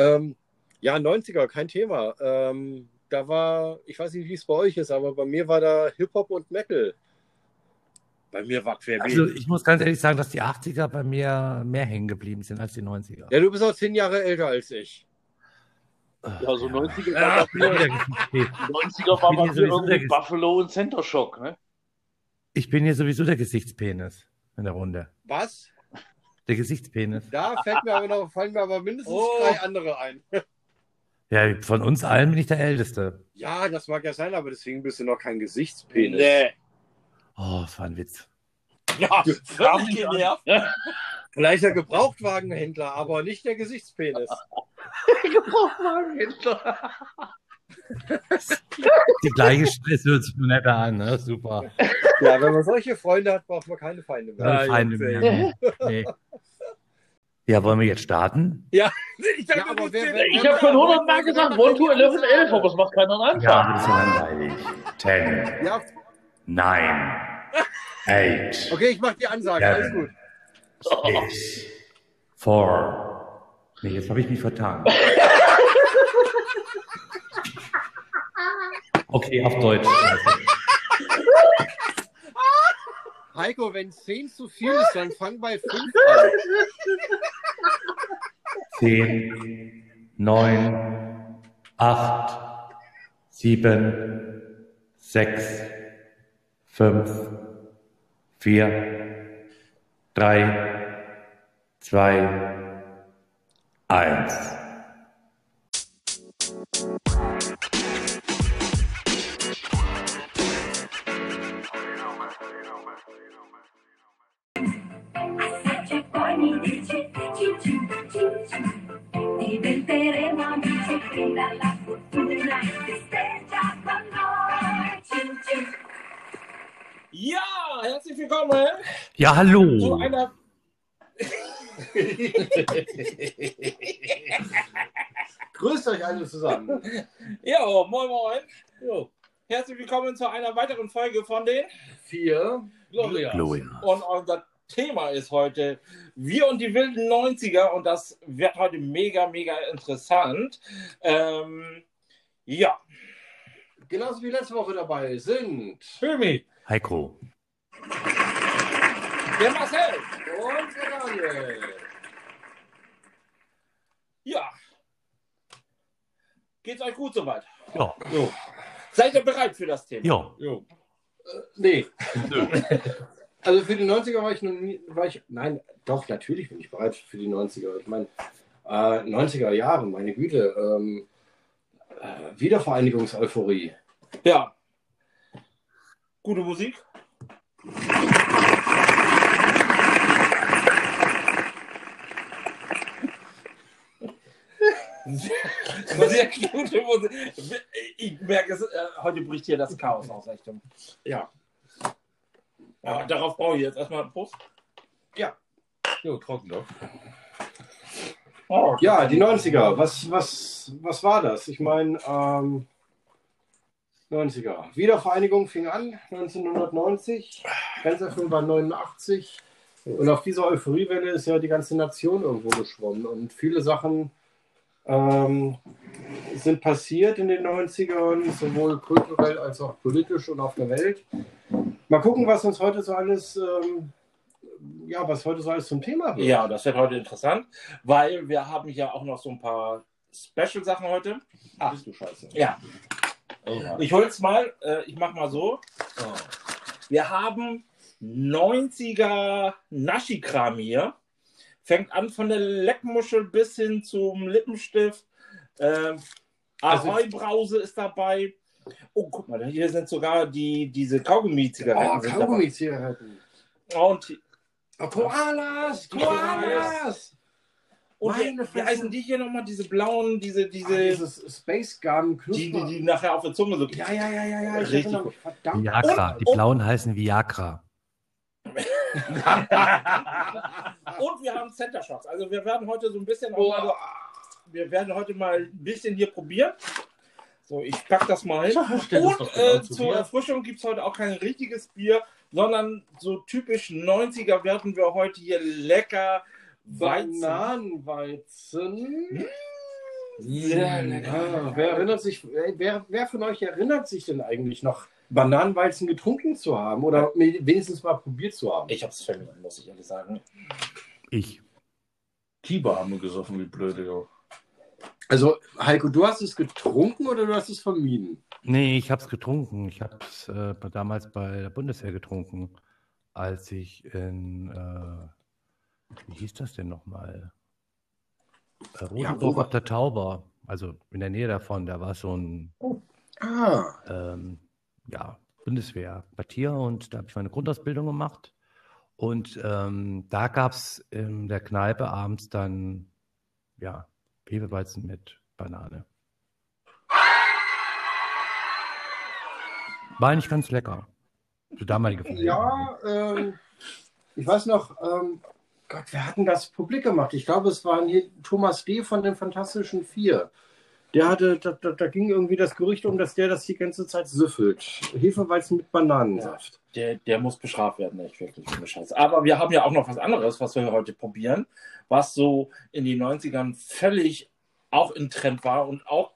Ähm, ja, 90er, kein Thema. Ähm, da war, ich weiß nicht, wie es bei euch ist, aber bei mir war da Hip-Hop und Metal. Bei mir war querbeet. Also ich muss ganz ehrlich sagen, dass die 80er bei mir mehr hängen geblieben sind als die 90er. ja, du bist auch zehn Jahre älter als ich. Ja, so 90er Ja, war bei mir, der Gesichtspenis. 90er war bei mir irgendwie der- Buffalo und Center Shock, ne? Ich bin hier sowieso der Gesichtspenis in der Runde. Was? Der Gesichtspenis. Da fällt mir aber noch, fallen mir aber mindestens Oh. drei andere ein. Ja, von uns allen bin ich der Älteste. Ja, das mag ja sein, aber deswegen bist du noch kein Gesichtspenis. Nee. Oh, das war ein Witz. Ja, Völlig genervt. Vielleicht der Gebrauchtwagenhändler, aber nicht der Gesichtspenis. Gebrauchtwagenhändler. Die gleiche Stress hört sich nur netter an, ne? Super. Ja, wenn man solche Freunde hat, braucht man keine Feinde mehr. Keine Feinde mehr. Nee. Ja, wollen wir jetzt starten? Ich Ja, aber wer- bist wer- Ich habe schon 100 Mal gesagt, 1 to 11, 11, aber es macht keiner einen Ja, Anfang. das ist ja langweilig. Ten, Ja, nine, eight, okay, ich mach die Ansage, Ja. alles gut. six, four. Nee, jetzt habe ich mich vertan. Okay, auf Deutsch. Heiko, wenn 10 zu viel ist, dann fang bei 5 an. 10, 9, 8, 7, 6, 5, 4, 3, 2, 1. Ja, hallo. einer. Grüßt euch alle zusammen. Ja, moin moin. Jo. Herzlich willkommen zu einer weiteren Folge von den Vier. Gloria. Gloria. Und unser Thema ist heute Wir und die wilden 90er und das wird heute mega, mega interessant. Ähm, ja, Genauso wie letzte Woche dabei sind. Filmi, Heiko. Der Marcel. Und der Daniel. Ja. Geht's euch gut soweit? Ja, Jo. Seid ihr bereit für das Thema? ja. Jo. Äh, nee. Also für die 90er war ich noch nie, war ich, nein, doch, natürlich bin ich bereit für die 90er. Ich meine, äh, 90er Jahre, meine Güte, ähm, äh, Wiedervereinigungseuphorie. Ja. Gute Musik. Sehr gute Musik. Ich merke es, äh, heute bricht hier das Chaos aus Richtung. Ja. Ja, darauf brauche ich jetzt erstmal einen Prost. Jo, trocken doch. Oh, Ja, die 90er, was, was, was war das? Ich meine, ähm, 90er. Wiedervereinigung fing an 1990, Grenzerfilm war 89 und auf dieser Euphoriewelle ist ja die ganze Nation irgendwo geschwommen und viele Sachen ähm, sind passiert in den 90ern, sowohl kulturell als auch politisch und auf der Welt. Mal gucken, was uns heute so alles, ähm, ja, was heute so alles zum Thema wird. Ja, das wird heute interessant, weil wir haben hier auch noch so ein paar Special-Sachen heute. Ach du Scheiße. Ja, ich hol's mal, äh, ich mach mal so. Oh. Wir haben 90er Naschikram hier. Fängt an von der Leckmuschel bis hin zum Lippenstift. Ähm, Also- Ahoi-Brause ist dabei. Oh, guck mal, hier sind sogar die, diese Kaugummi-Zigaretten. Oh, Kaugummi-Zigaretten. Und, Oh, Koalas! Koalas! und wie, Meine wie Fresse. heißen die hier nochmal? Diese blauen, diese, Ah, diese, dieses Space Gum die, die, die nachher auf der Zunge so. Ja, ja, ja, ja, ja. Ich Richtig mich. Verdammt. Viagra. Und- Die und- blauen heißen Viagra. Und wir haben Center Shocks. Also wir werden heute so ein bisschen Oh. mal, wir werden heute mal ein bisschen hier probieren. So, ich pack das mal hin. Das Und genau äh, zu zur. Erfrischung gibt es heute auch kein richtiges Bier, sondern so typisch 90er werden wir heute hier lecker Weizen. Bananenweizen. Sehr lecker. Ah, wer erinnert sich, wer, wer von euch erinnert sich denn eigentlich noch, Bananenweizen getrunken zu haben oder wenigstens mal probiert zu haben? Ich hab's vermieden, muss ich ehrlich sagen. Ich. Tiber haben wir gesoffen, wie blöde. Jo. Also, Heiko, du hast es getrunken oder du hast es vermieden? Nee, ich habe es getrunken. Ich habe es äh, damals bei der Bundeswehr getrunken, als ich in, äh, wie hieß das denn nochmal? Äh, Rosenburg wo- auf der Tauber, also in der Nähe davon, da war so ein Ah, ähm, ja, Bundeswehr-Quartier und da habe ich meine Grundausbildung gemacht. Und ähm, da gab es in der Kneipe abends dann, ja, Hefeweizen mit Banane. War eigentlich ganz lecker. Für damalige ja, ähm, ich weiß noch, ähm, Gott, wer hat denn das publik gemacht? Ich glaube, es hier Thomas D. von den Fantastischen Vier. Der hatte, da, da, da ging irgendwie das Gerücht um, dass der das die ganze Zeit süffelt. Hefeweizen mit Bananensaft. Der, der muss bestraft werden, echt wirklich. ohne Scheiß. Aber wir haben ja auch noch was anderes, was wir heute probieren, was so in den 90ern völlig auch in Trend war und auch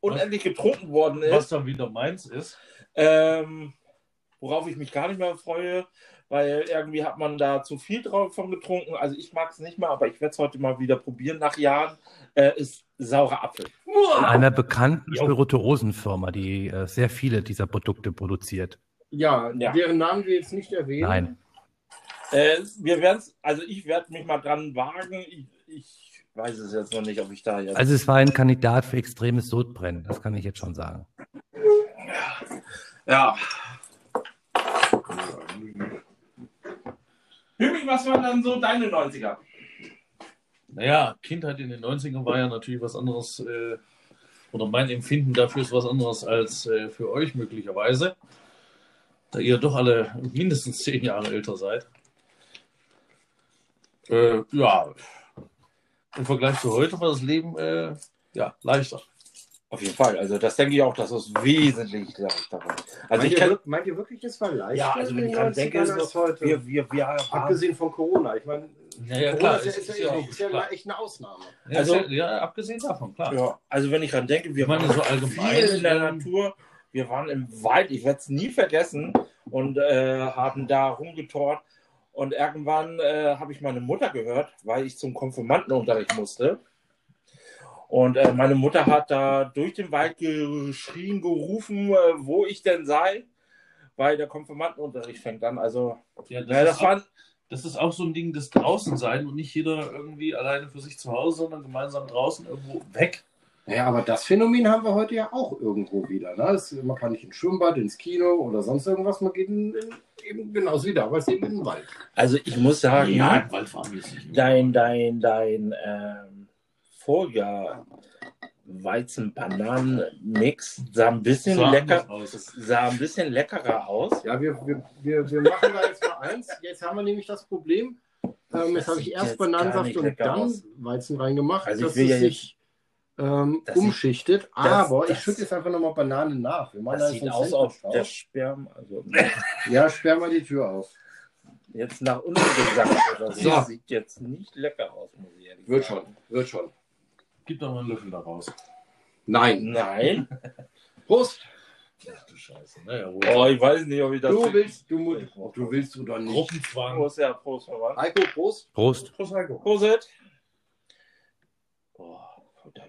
unendlich getrunken worden Was ist. dann wieder meins ist. Ähm, worauf ich mich gar nicht mehr freue, weil irgendwie hat man da zu viel drauf von getrunken. Also ich mag es nicht mehr, aber ich werde es heute mal wieder probieren nach Jahren. Äh, ist saurer Apfel. Einer bekannten Spirituosenfirma, die äh, sehr viele dieser Produkte produziert. Ja, Ja. deren Namen wir jetzt nicht erwähnen. Nein. Äh, wir werden also ich werde mich mal dran wagen. Ich, ich weiß es jetzt noch nicht, ob ich da jetzt. Also es war ein Kandidat für extremes Sodbrennen, das kann ich jetzt schon sagen. ja. Hübig, was waren dann so deine 90er? Naja, Kindheit in den 90ern war ja natürlich was anderes, äh, oder mein Empfinden dafür ist was anderes als äh, für euch möglicherweise, da ihr doch alle mindestens zehn Jahre älter seid. Äh, ja, im Vergleich zu heute war das Leben äh, ja, leichter. Auf jeden Fall. Also das denke ich auch, dass es wesentlich leichter war. Also meint, ich ihr, kann, meint ihr wirklich, es war leichter? ja, also wenn in ich dran denke, 90ern als so, heute? wir, wir, wir haben, Abgesehen von Corona. Ich meine, Ja, ja, Corona klar, ist, ja, ist, ist ja, ja echt- ist ja klar. mal echt eine Ausnahme. Ja, Also- also, ja, abgesehen davon, klar. ja, also wenn ich dran denke, wir Ich meine, waren so allgemein, viel in der Natur, wir waren im Wald, ich werde es nie vergessen und äh, haben da rumgetort. Und irgendwann äh, habe ich meine Mutter gehört, weil ich zum Konfirmandenunterricht musste. Und äh, meine Mutter hat da durch den Wald geschrien, gerufen, äh, wo ich denn sei, weil der Konfirmandenunterricht fängt an. Also, Ja, das, ja, das ist auch, waren, das ist auch so ein Ding des Draußensein und nicht jeder irgendwie alleine für sich zu Hause, sondern gemeinsam draußen irgendwo weg. Ja, aber das Phänomen haben wir heute ja auch irgendwo wieder. Ne? Es, man kann nicht ins Schwimmbad, ins Kino oder sonst irgendwas. Man geht in, in, eben genauso wie damals eben in den Wald. also ich muss sagen, Ja, im Wald fahren es dein, dein, dein ähm, Vorjahr Weizen-Bananen-Mix sah ein bisschen Sah lecker, aus. sah ein bisschen leckerer aus. Ja, wir, wir, wir, wir machen da jetzt mal eins. Jetzt haben wir nämlich das Problem. Ähm, jetzt Das habe ich erst Bananensaft und dann aus. Weizen reingemacht, Also ich dass es ja sich ähm, Das sieht- umschichtet. das- aber ich das- schütte jetzt einfach nochmal Bananen nach. Wir machen Das da sieht jetzt aus auf der. Sperma. Also Ja, sperr mal die Tür auf. jetzt nach unten gesackt oder so. So. Das sieht jetzt nicht lecker aus, muss ich ehrlich Wird sagen. schon, wird schon. Gib doch mal einen Löffel da raus. Nein. Nein. Prost! Ach du Scheiße. Naja, wohl. Oh, ich weiß nicht, ob ich das. Du willst, du, du willst oder nicht. Gruppenzwang. Prost, ja, Prost, Verwandt. Heiko, Prost. Prost. Prost, Heiko. Prost. Oh,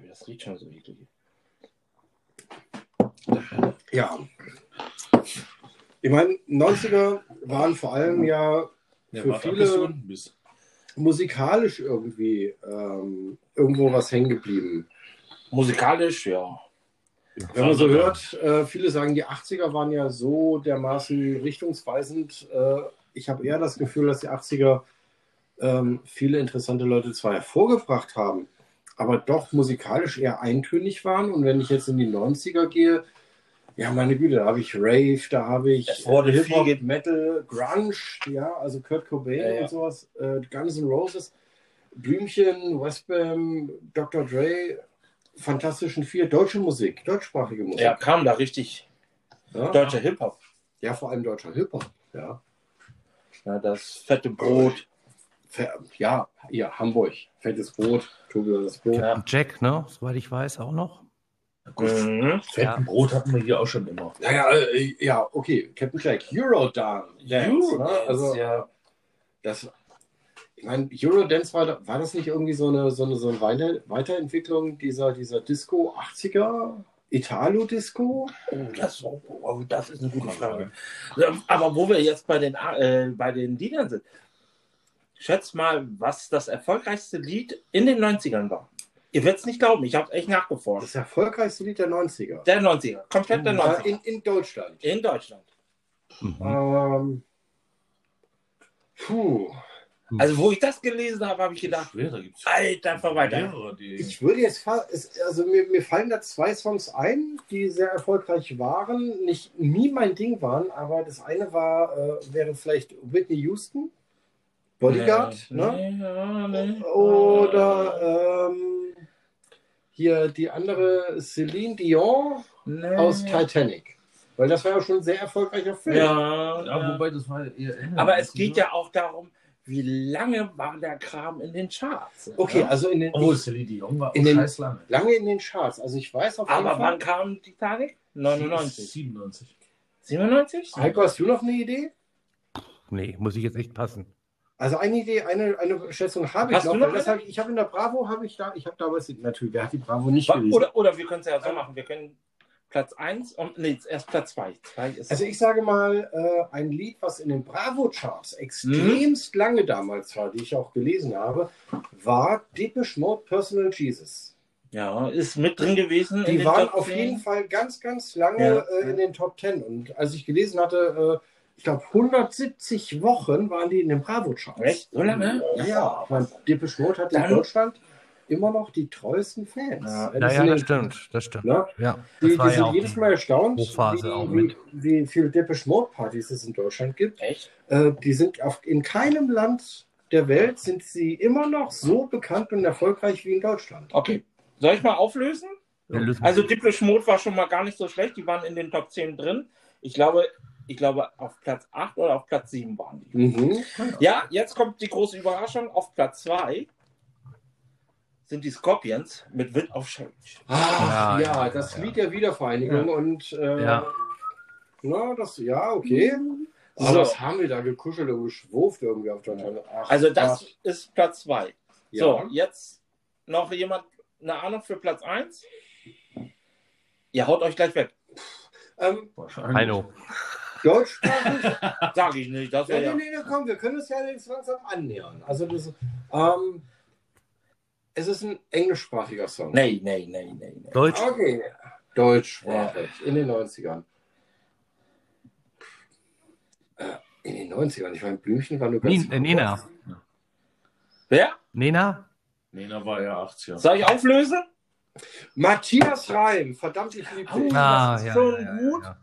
das riecht schon so eklig. Ja. Ich meine, 90er waren vor allem ja Ja, Für viele- musikalisch irgendwie ähm, irgendwo was hängen geblieben. Musikalisch, ja. Wenn man so hört, äh, viele sagen, die 80er waren ja so dermaßen richtungsweisend. Äh, ich habe eher das Gefühl, dass die 80er ähm, viele interessante Leute zwar hervorgebracht haben, aber doch musikalisch eher eintönig waren. Und wenn ich jetzt in die 90er gehe, ja, meine Güte, da habe ich Rave, da habe ich Es wurde Hip Hop, viel Metal, Grunge, ja, also Kurt Cobain Ja, ja. und sowas, äh, Guns N' Roses, Blümchen, Westbam, Dr. Dre, Fantastischen Vier, deutsche Musik, deutschsprachige Musik. Er kam da richtig Ja, deutscher Hip-Hop. ja vor allem deutscher Hip-Hop. Ja. Ja, das fette Brot. Ja, ja, Hamburg. Fettes Brot, Tobi und das Brot. Ja. Jack, ne? Soweit ich weiß, auch noch. Mhm. Fetten Brot hatten wir hier auch schon immer. Ja, ja, äh, ja, okay, Captain Jack, Eurodance. Eurodance, ne? Also, ja. das, ich meine, Eurodance war, war das nicht irgendwie so eine, so eine, so eine Weiter- Weiterentwicklung dieser, dieser Disco 80er? Italo-Disco? Oh, das, oh, das ist eine gute Frage. Aber wo wir jetzt bei den, äh, bei den Liedern sind, schätzt mal, was das erfolgreichste Lied in den 90ern war. Ihr werdet es nicht glauben, ich habe echt nachgeforscht. Das erfolgreichste Lied der 90er. Der 90er, komplett der Äh, 90er. in, in Deutschland. In Deutschland. Mhm. Ähm, puh. Also, wo ich das gelesen habe, habe ich gedacht, Schwer, es alter Verwalter. Ich würde jetzt es, also mir, mir fallen da zwei Songs ein, die sehr erfolgreich waren, nicht nie mein Ding waren, aber das eine war, äh, wäre vielleicht Whitney Houston, Bodyguard, Nee, ne? nee, ja, nee. Oder ähm, hier die andere Celine Dion Nee. aus Titanic. Weil das war ja schon ein sehr erfolgreicher Film. Ja, ja, ja. wobei das war eher. Aber es geht ja auch darum, wie lange war der Kram in den Charts? Okay, Ja? also in den, Oh, Celine Dion war In den- lange. lange in den Charts. Also ich weiß auf jeden Aber Fall. wann kam Titanic? 99. 97. 97? Heiko, hast du noch eine Idee? Nee, muss ich jetzt echt passen. Also eine Idee, eine, eine Schätzung habe ich noch. hab ich ich habe in der Bravo, habe ich da, ich habe damals, natürlich, wer hat die Bravo nicht gelesen? Oder, oder wir können es ja so machen. Wir können Platz 1 und nee, erst Platz 2. Also ich sage mal, äh, ein Lied, was in den Bravo-Charts extremst lange damals war, die ich auch gelesen habe, war Depeche Mode Personal Jesus. ja, ist mit drin gewesen. in Die waren Top auf 10. jeden Fall ganz, ganz lange Ja. äh, in den Top 10. Und als ich gelesen hatte, äh, ich glaube 170 Wochen waren die in den Bravo-Charts. Echt? So lange? Ja, ja. Ich meine, Depeche Mode hat in Deutschland immer noch die treuesten Fans. Ja. Das ja- stimmt, das stimmt. Ne? Ja, Die, das war die ja sind auch jedes Mal erstaunt, wie, wie, wie viele Depeche Mode Partys es in Deutschland gibt. Echt? Äh, die sind auf, in keinem Land der Welt sind sie immer noch so bekannt und erfolgreich wie in Deutschland. Okay. Soll ich mal auflösen? Lösen- Also Depeche Mode war schon mal gar nicht so schlecht. Die waren in den Top 10 drin. Ich glaube, ich glaube auf Platz 8 oder auf Platz 7 waren die. Mhm. Ja, jetzt kommt die große Überraschung. Auf Platz 2 sind die Scorpions mit Wind of Change. Ach, Ja, ja, ja, das ja. Lied der Wiedervereinigung und äh, Ja. na, das, ja, okay. Aber So. das haben wir da gekuschelt und geschwurft irgendwie auf der Ach, Also das Gott. ist Platz 2. Ja. So, jetzt noch jemand eine Ahnung für Platz 1? Ihr haut euch gleich weg. Ähm. Heino. Deutschsprachig Sag ich nicht. Das Ja, nee, ja. nee, nee, komm, wir können es ja jetzt langsam annähern. Also das, ähm, es ist ein englischsprachiger Song. Nee, nee, nee, nee. nee. Deutsch. Okay. Deutschsprachig, in den 90ern. Äh, In den 90ern, ich meine, Blümchen war nur ganz... Äh, Nina. Wer? Nena? Nena war ja 80er. Soll ich auflösen? Matthias Reim, verdammt, ich liebe dich. Oh. Ah, das ist ja, schon ja, ja, gut. ja.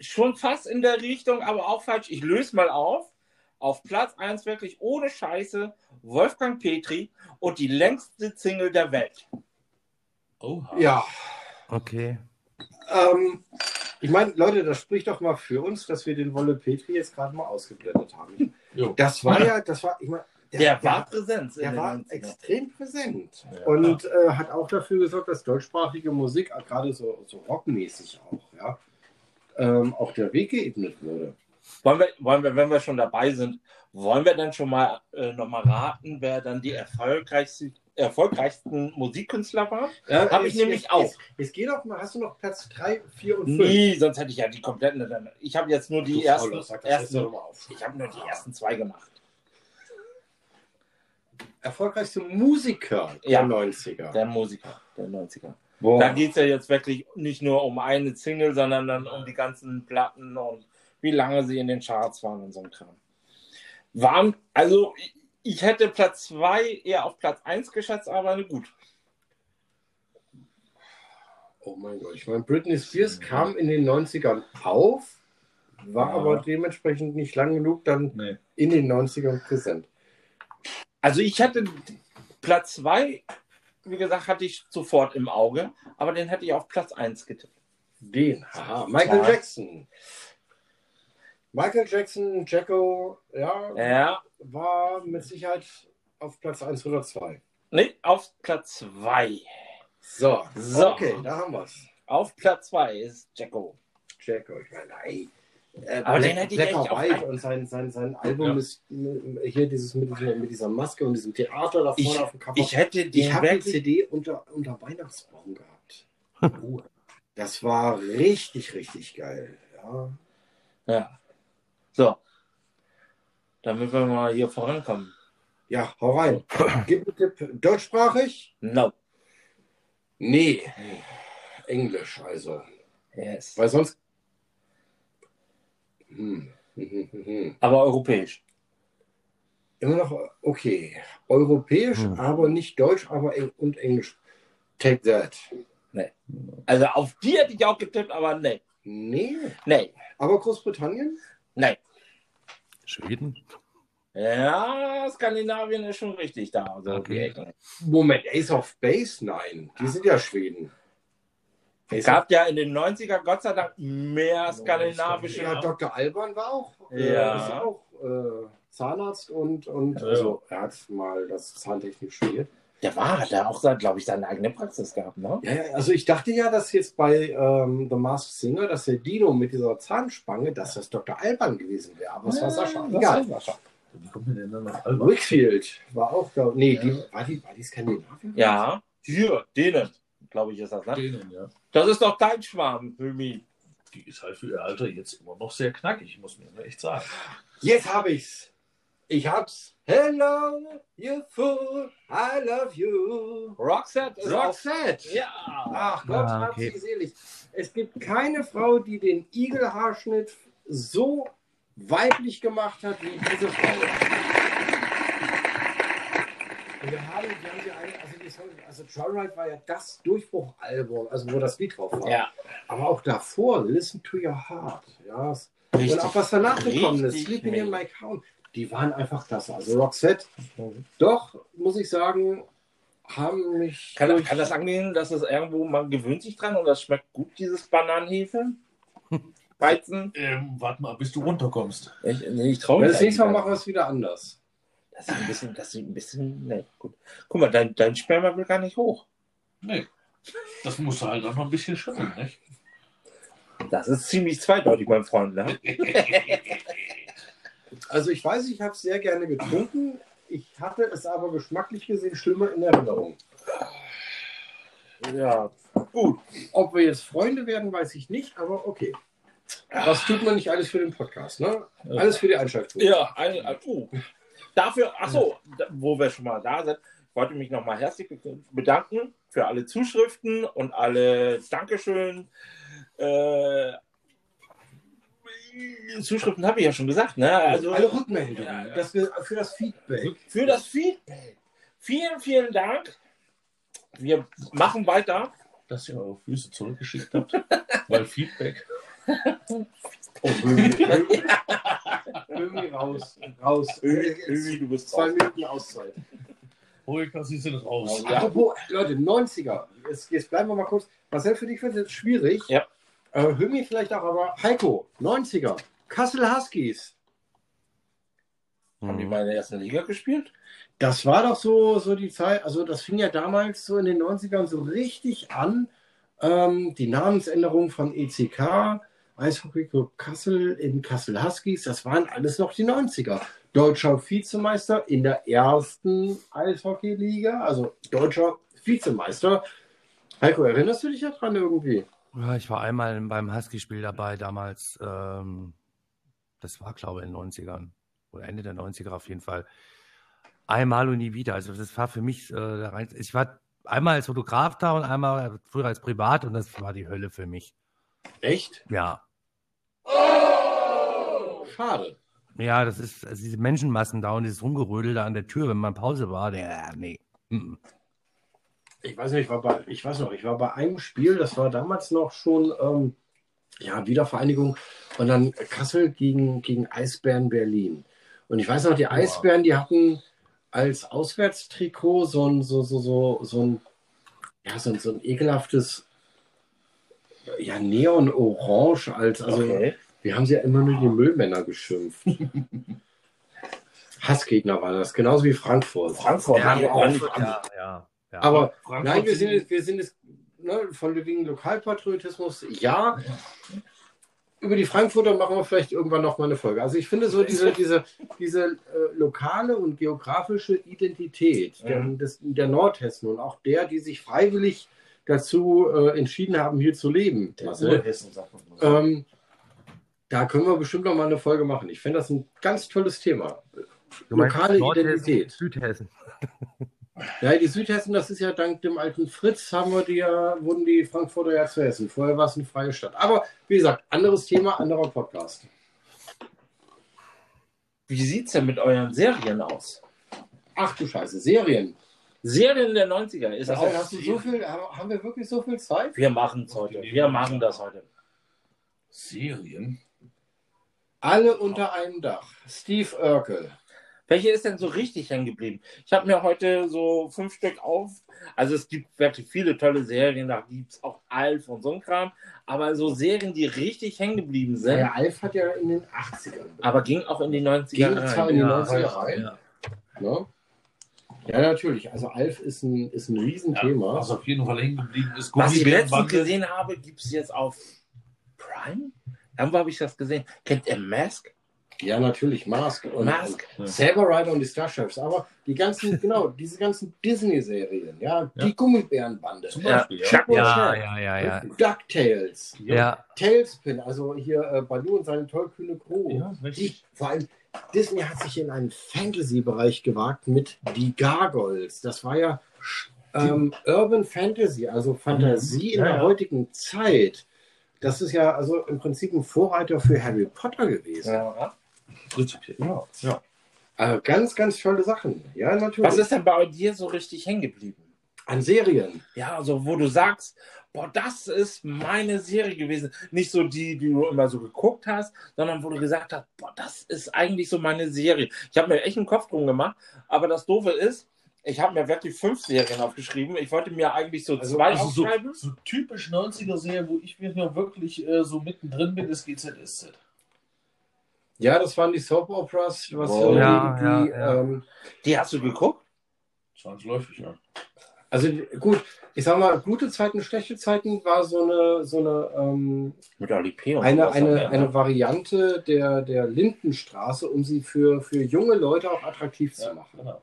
Schon fast in der Richtung, aber auch falsch. Ich löse mal auf. Auf Platz 1 wirklich ohne Scheiße Wolfgang Petri und die längste Single der Welt. Oha. Ja, Okay. ähm, ich meine, Leute, das spricht doch mal für uns, dass wir den Wolle Petri jetzt gerade mal ausgeblendet haben. Jo. Das war ja, das war, ich meine, Der, war Präsenz. in Der war 90ern. extrem präsent Ja. und äh, hat auch dafür gesorgt, dass deutschsprachige Musik, äh, gerade so, so rockmäßig auch, ja, ähm, auch der Weg geebnet wurde. Wollen wir, wollen wir, wenn wir schon dabei sind, wollen wir dann schon mal äh, nochmal raten, wer dann die erfolgreichste, erfolgreichsten Musikkünstler war? Ja, Hab ich nämlich jetzt, auch. Jetzt, jetzt geh doch mal, hast du noch Platz 3, 4 und 5? Nie, sonst hätte ich ja die kompletten. Ich habe jetzt nur die ersten. sag das jetzt doch ersten ich habe nur die ersten zwei gemacht. Erfolgreichste Musiker Ja. der 90er. Der Musiker der 90er. Boah. Da geht es ja jetzt wirklich nicht nur um eine Single, sondern dann um die ganzen Platten und wie lange sie in den Charts waren und so ein Kram. Waren, also ich, hätte Platz 2 eher auf Platz 1 geschätzt, aber gut. Oh mein Gott, ich meine, Britney Spears kam in den 90ern auf, war Ja. aber dementsprechend nicht lang genug dann Nee. in den 90ern präsent. Also ich hätte Platz 2, wie gesagt, hatte ich sofort im Auge, aber den hätte ich auf Platz 1 getippt. Den, haha, Michael Ja. Jackson. Michael Jackson, Jacko, ja, Ja. war mit Sicherheit auf Platz 1 oder 2. Nee, auf Platz 2. So, So. okay, da haben wir's. Auf Platz 2 ist Jacko. Jacko, ich meine, ey. Äh, Aber den Black, hätte ich Black echt White und sein, sein, sein Album Ja. ist hier dieses mit, dieser- mit dieser Maske und diesem Theater da vorne Ich, auf dem Cover. ich hätte Ich den habe die. CD unter, unter Weihnachtsbaum gehabt. Uh, das war richtig, richtig geil. Ja. Ja. So. Damit wir mal hier vorankommen. ja, hau rein. Gib einen Tipp. Deutschsprachig? No. Nee. Englisch, also. Yes. Weil sonst. Hm. Hm, hm, hm, hm. Aber europäisch. Immer noch okay. Europäisch, Hm. aber nicht Deutsch, aber Eng und Englisch. Take that. Also auf die hätte ich auch getippt, aber nee. Nee. Nee. Aber Großbritannien? Nee. Schweden? Ja, Skandinavien ist schon richtig da. Also Okay. Moment, Ace of Base? Nein. Die sind ja Schweden. Es gab ja in den 90er Gott sei Dank mehr skandinavische. Ja, Dr. Alban war auch, Ja. äh, ist auch äh, Zahnarzt und, und Ja. also er hat mal das Zahntechnik studiert. Der war, hat er auch, glaube ich, seine eigene Praxis gehabt, ne? Ja, ja, also ich dachte ja, dass jetzt bei ähm, The Masked Singer, dass der Dino mit dieser Zahnspange, dass das Dr. Alban gewesen wäre. Aber es war Sascha. das Egal. war Sascha. Wie kommt denn dann noch Alba? Wickfield war auch da. Nee, Ja. die, war, die, war die Skandinavier? Ja, hier, denen, glaube ich, ist das, ne? Denen, ja. Das ist doch dein Schwarm, Ömi. Die ist halt für ihr Alter jetzt immer noch sehr knackig, muss man echt sagen. Jetzt habe ich's. Ich hab's. Hello, you fool, I love you. Roxette ist auch. Roxette. Ja. Ach Gott, Ah, okay. sie selig. Es gibt keine Frau, die den Igelhaarschnitt so weiblich gemacht hat wie diese Frau. Wir haben, wir haben sie eine, also, die Song, also Joyride war ja das Durchbruchalbum, also wo das Lied drauf war. Ja, Aber auch davor, Listen to Your Heart. Ja. richtig. Und auch was danach gekommen ist, Sleeping in. My Crown, die waren einfach das. Also Roxette, doch, muss ich sagen, haben mich. Kann, durch- kann das angehen, dass es irgendwo, man gewöhnt sich dran und das schmeckt gut, dieses Bananenhefe? Weizen? Ähm, warte mal, bis du runterkommst. Ich, nee, ich traue mich. das nächste Mal machen wir es wieder anders. Das ist ein bisschen, das ist ein bisschen, ne, gut. Guck mal, dein, dein Sperma will gar nicht hoch. Nee. Das musst du halt auch noch ein bisschen schütteln, nicht? Das ist ziemlich zweideutig, mein Freund, ne? Also ich weiß, ich habe es sehr gerne getrunken. Ich hatte es aber geschmacklich gesehen schlimmer in Erinnerung. Ja, gut. Ob wir jetzt Freunde werden, weiß ich nicht, aber okay. Was tut man nicht alles für den Podcast, ne? Alles für die Einschaltung. Ja, ein, ein, uh. Dafür, achso, wo wir schon mal da sind, ich wollte mich nochmal herzlich bedanken für alle Zuschriften und alle Dankeschön. Äh, Zuschriften habe ich ja schon gesagt, ne? Also alle Rückmeldungen, Ja, wir, für das Feedback. für das Feedback. Vielen, vielen Dank. Wir machen weiter. Dass ihr eure Füße zurückgeschickt habt. weil Feedback. Oh, Ömi, Ömi, Ömi raus, raus. Ömi, du bist Zwei raus. Minuten Auszeit. Hoika, sie sind raus. Ja. Apropos, Leute, 90er. Jetzt, jetzt bleiben wir mal kurz. Marcel, für dich wird es jetzt schwierig. Ja. Äh, Hömi vielleicht auch, aber Heiko, 90er. Kassel Huskies. Haben die mal in der ersten Liga gespielt? Das war doch so, so die Zeit, also das fing ja damals so in den 90ern so richtig an. Ähm, die Namensänderung von ECK, Eishockey Club Kassel in Kassel Huskies, das waren alles noch die 90er. Deutscher Vizemeister in der ersten Eishockeyliga, also deutscher Vizemeister. Heiko, erinnerst du dich daran irgendwie? Ja, ich war einmal beim Husky-Spiel dabei damals. Ähm, das war, glaube ich, in den 90ern. Oder Ende der 90er auf jeden Fall. Einmal und nie wieder. Also das war für mich äh. Ich war einmal als Fotograf da und einmal früher als Privat und das war die Hölle für mich. Echt? Ja. Schade. Ja, das ist also diese Menschenmassen da und dieses Rumgerödel da an der Tür, wenn man Pause war. Der, nee. Mm. Ich weiß nicht, ich war bei, ich weiß noch, ich war bei einem Spiel, das war damals noch schon, ähm, ja, Wiedervereinigung und dann Kassel gegen, gegen Eisbären Berlin. Und ich weiß noch, die Eisbären, die hatten als Auswärtstrikot so ein, so, so, so, so ein, ja, so ein, so ein ekelhaftes, ja, Neon-Orange als, also, Okay. Wir haben sie ja immer nur die Müllmänner geschimpft. Hassgegner waren das, genauso wie Frankfurt. Frankfurt Ja, nicht ja, ja, ja. Aber Frankfurt nein, wir sind, jetzt- wir sind jetzt ne, von wegen Lokalpatriotismus, ja. Über die Frankfurter machen wir vielleicht irgendwann noch mal eine Folge. Also ich finde so diese, diese, diese äh, lokale und geografische Identität der, des, der Nordhessen und auch der, die sich freiwillig dazu äh, entschieden haben, hier zu leben. Der Marcel, Urhessen, sagt man so. ähm, da können wir bestimmt noch mal eine Folge machen. Ich finde das ein ganz tolles Thema. Du lokale Identität. Südhessen. Ja, die Südhessen, das ist ja dank dem alten Fritz, haben wir die ja, wurden die Frankfurter ja zu Hessen. Vorher war es eine freie Stadt. Aber wie gesagt, anderes Thema, anderer Podcast. Wie sieht es denn mit euren Serien aus? Ach du Scheiße, Serien. Serien der 90er ist Marcel, auch. hast du so viel, haben wir wirklich so viel Zeit? Wir machen es heute. Wir machen das heute. Serien? Alle unter einem Dach. Steve Urkel. Welche ist denn so richtig hängen geblieben? Ich habe mir heute so fünf Stück auf. Also es gibt wirklich viele tolle Serien, da gibt es auch Alf und so ein Kram. Aber so Serien, die richtig hängen geblieben sind, Der Alf hat ja in den 80ern. aber ging auch in die 90er Ging zwar in rein. die Ja, 90er ja, rein. ja. Ne? Ja, natürlich. Also Alf ist ein, ist ein Riesenthema. Was auf jeden Fall hängen geblieben ist. Was ich letztens gesehen habe, gibt es jetzt auf Prime? Irgendwo habe ich das gesehen. Kennt ihr Mask? Ja, natürlich, Mask und, Mask. und Saber Rider und die Starships. Aber die ganzen, genau, diese ganzen Disney-Serien, ja, die Ja. Gummibärenbande, Zum Ja, Beispiel, ja. Chuck Ja, ja, ja, ja. DuckTales, Ja, Tailspin, also hier äh, Baloo und seine tollkühne Crew. Ja, die, richtig. vor allem, Disney hat sich in einen Fantasy-Bereich gewagt mit Die Gargoyles. Das war ja ähm, Urban Fantasy, also Fantasie in Ja, der ja. heutigen Zeit. Das ist ja also im Prinzip ein Vorreiter für Harry Potter gewesen. Ja. ja. Also ganz, ganz tolle Sachen. Ja, natürlich. Was ist denn bei dir so richtig hängen geblieben? An Serien. Ja, also wo du sagst, boah, das ist meine Serie gewesen. Nicht so die, die du immer so geguckt hast, sondern wo du gesagt hast, boah, das ist eigentlich so meine Serie. Ich habe mir echt einen Kopf drum gemacht, aber das Doofe ist, ich habe mir wirklich fünf Serien aufgeschrieben. Ich wollte mir eigentlich so Also- zwei Also so, aufschreiben. so typisch 90er-Serie, wo ich mir wirklich äh, so mittendrin bin, ist GZSZ. Ja, das waren die Soap Operas, was Oh. so Ja, die, ja, die, ja. Ähm, Die hast du geguckt? Zwangsläufig, ja. Also gut, ich sag mal, gute Zeiten, schlechte Zeiten war so eine, so eine, ähm, Mit Ali P. und eine, eine, dann, eine ja. Variante der, der Lindenstraße, um sie für, für junge Leute auch attraktiv zu machen. genau.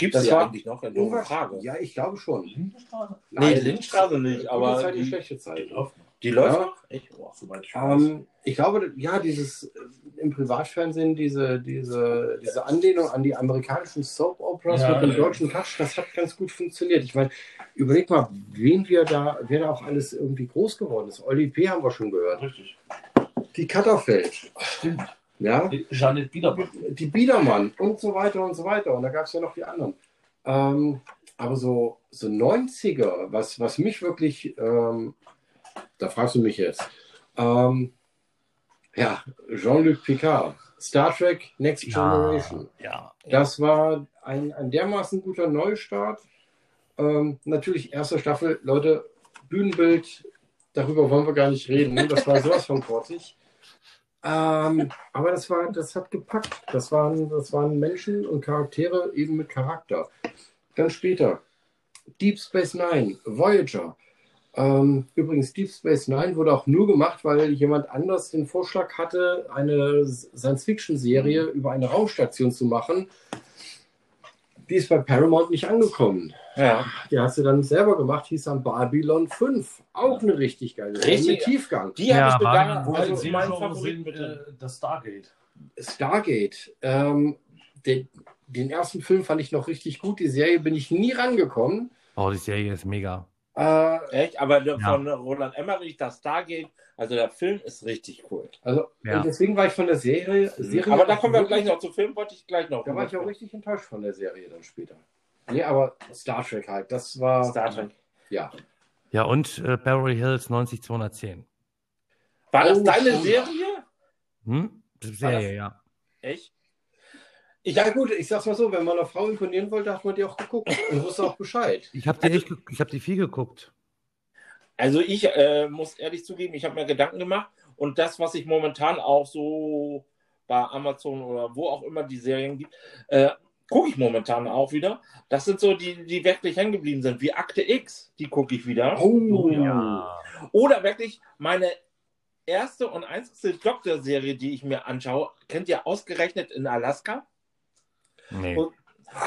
Die war- eigentlich noch? Eine Frage. Ja, ich glaube schon. Lindenstraße? Nee, Lindenstraße nicht, Gute aber Zeiten, die- schlechte Zeiten. Die läuft noch. Die läuft Ja. noch? Echt? Boah. Soweit ich weiß. Ähm, ich glaube, ja, dieses äh, im Privatfernsehen, diese, diese, diese Anlehnung an die amerikanischen Soap Operas Ja, mit dem ja. deutschen Touch, das hat ganz gut funktioniert. Ich meine, überleg mal, wen wir da, wer da auch alles irgendwie groß geworden ist. Oli P. haben wir schon gehört. Richtig. Die Katterfeld, Stimmt. ja, Janet Biedermann. die Biedermann und so weiter und so weiter. Und da gab es ja noch die anderen. Ähm, aber so, so 90er, was, was mich wirklich, ähm, da fragst du mich jetzt, ähm, ja, Jean-Luc Picard, Star Trek Next Generation. ja. Das war ein, ein dermaßen guter Neustart. Ähm, natürlich erste Staffel, Leute, Bühnenbild, darüber wollen wir gar nicht reden. ne? Das war sowas von protzig. Ähm, aber das war, das hat gepackt. Das waren, das waren Menschen und Charaktere eben mit Charakter. Dann später Deep Space Nine, Voyager. Ähm, übrigens, Deep Space Nine wurde auch nur gemacht, weil jemand anders den Vorschlag hatte, eine Science-Fiction-Serie über eine Raumstation zu machen. Die ist bei Paramount nicht angekommen. Ja. Die hast du dann selber gemacht, hieß dann Babylon 5. Auch eine richtig geile Serie Richtig. Tiefgang. Die Ja, habe ich Babylon, Wo Also, mein Favorit mit äh, das Stargate. Stargate. Ähm, den, den ersten Film fand ich noch richtig gut. Die Serie bin ich nie rangekommen. Oh, die Serie ist mega. Äh, Echt? Aber Ja. von Roland Emmerich, das Stargate, also der Film ist richtig cool. also, Ja. und deswegen war ich von der Serie. Serie Aber da kommen wir gleich noch zum Film, wollte ich gleich noch. Da war ich auch richtig enttäuscht von der Serie dann später. Nee, aber Star Trek halt, das war. Star Trek. Ja. Ja, und äh, Beverly Hills 90210. War das Oh, deine schon. Serie? Hm? Die Serie, ja. Echt? Ja, gut, ich sag's mal so, wenn man einer Frau imponieren wollte, hat man die auch geguckt und wusste auch Bescheid. Ich habe die, echt ich hab die viel geguckt. Also ich äh, muss ehrlich zugeben, ich habe mir Gedanken gemacht Und das, was ich momentan auch so bei Amazon oder wo auch immer die Serien gibt, äh, gucke ich momentan auch wieder. Das sind so die, die wirklich hängen geblieben sind, wie Akte X, die gucke ich wieder. Oh, Ja. Oder wirklich meine erste und einzige Doktorserie, die ich mir anschaue, kennt ihr ausgerechnet in Alaska? Nee. Und-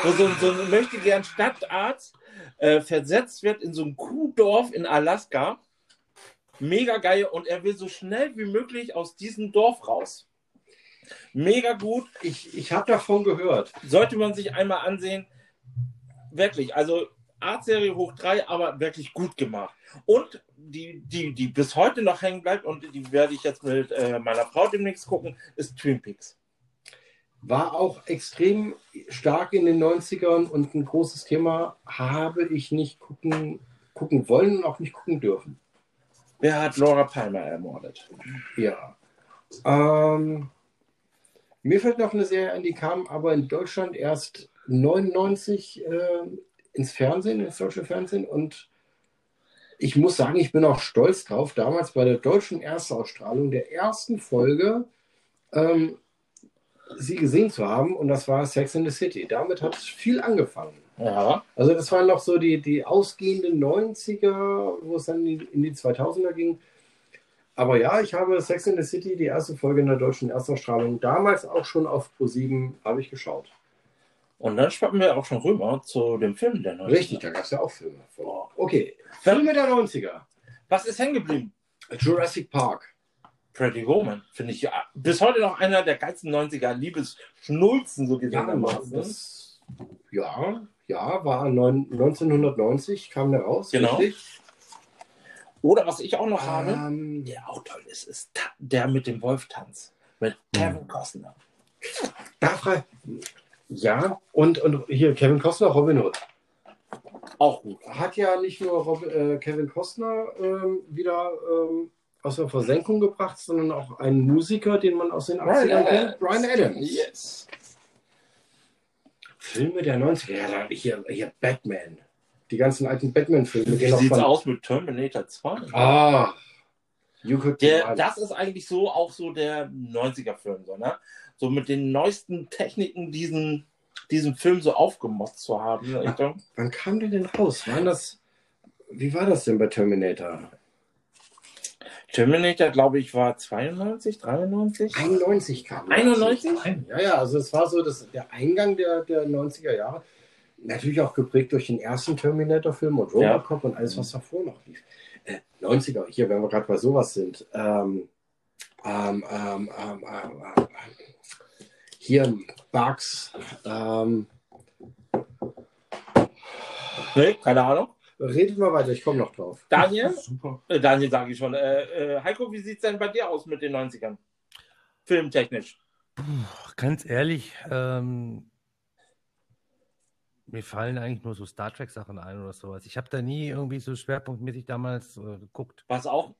Wo so, so ein möchte gern Stadtarzt äh, versetzt wird in so ein Kuhdorf in Alaska. Mega geil und er will so schnell wie möglich aus diesem Dorf raus. Mega gut, Ich, ich habe davon gehört. sollte man sich einmal ansehen. Wirklich, also Art-Serie hoch 3, aber wirklich gut gemacht. Und die, die, die bis heute noch hängen bleibt und die werde ich jetzt mit äh, meiner Frau demnächst gucken, ist Twin Peaks. War auch extrem stark in den 90ern und ein großes Thema habe ich nicht gucken, gucken wollen und auch nicht gucken dürfen. Wer hat Laura Palmer ermordet? Ja. Ähm, mir fällt noch eine Serie an, die kam aber in Deutschland erst 99 äh, ins Fernsehen, ins deutsche Fernsehen. Und ich muss sagen, ich bin auch stolz drauf, damals bei der deutschen Erstausstrahlung der ersten Folge ähm, sie gesehen zu haben. Und das war Sex in the City. Damit hat viel angefangen. Ja. Also das waren noch so die, die ausgehenden 90er, wo es dann in die, in die 2000er ging. Aber ja, ich habe Sex in the City, die erste Folge in der deutschen Erstausstrahlung, damals auch schon auf Pro7 habe ich geschaut. Und dann schwappen wir auch schon rüber zu dem Film der 90er. Richtig, da gab es ja auch Filme. Okay, Filme der 90er. Was ist hängen geblieben? Jurassic Park. Pretty Woman, finde ich ja bis heute noch einer der geilsten 90er Liebesschnulzen, so Ja, gesehen. das, ja, ja, war neun- 1990, kam der raus. Genau. Richtig. Oder was ich auch noch habe, Ähm, der auch toll ist, ist der mit dem Wolftanz. Mit Kevin Costner. da frei. Ja, und, und hier Kevin Costner, Robin Hood. Auch gut. hat ja nicht nur Rob, äh, Kevin Costner ähm, wieder ähm, aus der Versenkung gebracht, sondern auch einen Musiker, den man aus den 80ern kennt, Brian Adams. Yes. Filme der 90er, ja, hier, hier Batman. Die ganzen alten Batman-Filme. Wie sieht's von- aus mit Terminator 2? Ah, you could Der, das ist eigentlich so auch so der 90er-Film, so, ne? So mit den neuesten Techniken diesen, diesen Film so aufgemotzt zu haben. Ne? Richtung. Wann kam der denn raus? Waren das, wie war das denn bei Terminator? Terminator, glaube ich, war 92, 93? 91 kam der. 91? Ja, ja, also es war so das, der Eingang der, der 90er Jahre. Natürlich auch geprägt durch den ersten Terminator-Film und Ja. Robocop und alles, was davor noch lief. Äh, 90er, hier, wenn wir gerade bei sowas sind. Ähm, ähm, ähm, ähm, ähm, ähm, hier Bugs. Ähm, Nee, keine Ahnung. Redet mal weiter, ich komme noch drauf. Daniel? Super. Äh, Daniel sage ich schon. Äh, äh, Heiko, wie sieht es denn bei dir aus mit den 90ern? Filmtechnisch. Ganz ehrlich, ähm, mir fallen eigentlich nur so Star Trek-Sachen ein oder sowas. Ich habe da nie irgendwie so schwerpunktmäßig damals äh, geguckt. Was auch,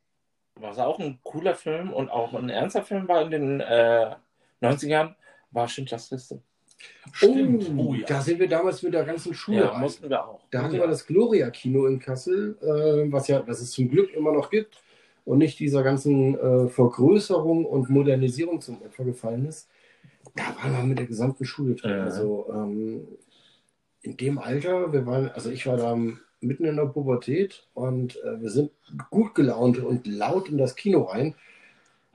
was auch ein cooler Film und auch ein ernster Film war in den äh, 90ern, war Schindlers Liste. Stimmt. Oh, Oh, ja. Da sind wir damals mit der ganzen Schule. Ja, rein. mussten wir auch. Da hatten Ja. wir das Gloria-Kino in Kassel, äh, was ja, was es zum Glück immer noch gibt und nicht dieser ganzen äh, Vergrößerung und Modernisierung zum Opfer gefallen ist. Da waren wir mit der gesamten Schule drin. Ja. Also ähm, in dem Alter, wir waren, also ich war da mitten in der Pubertät und äh, wir sind gut gelaunt und laut in das Kino rein.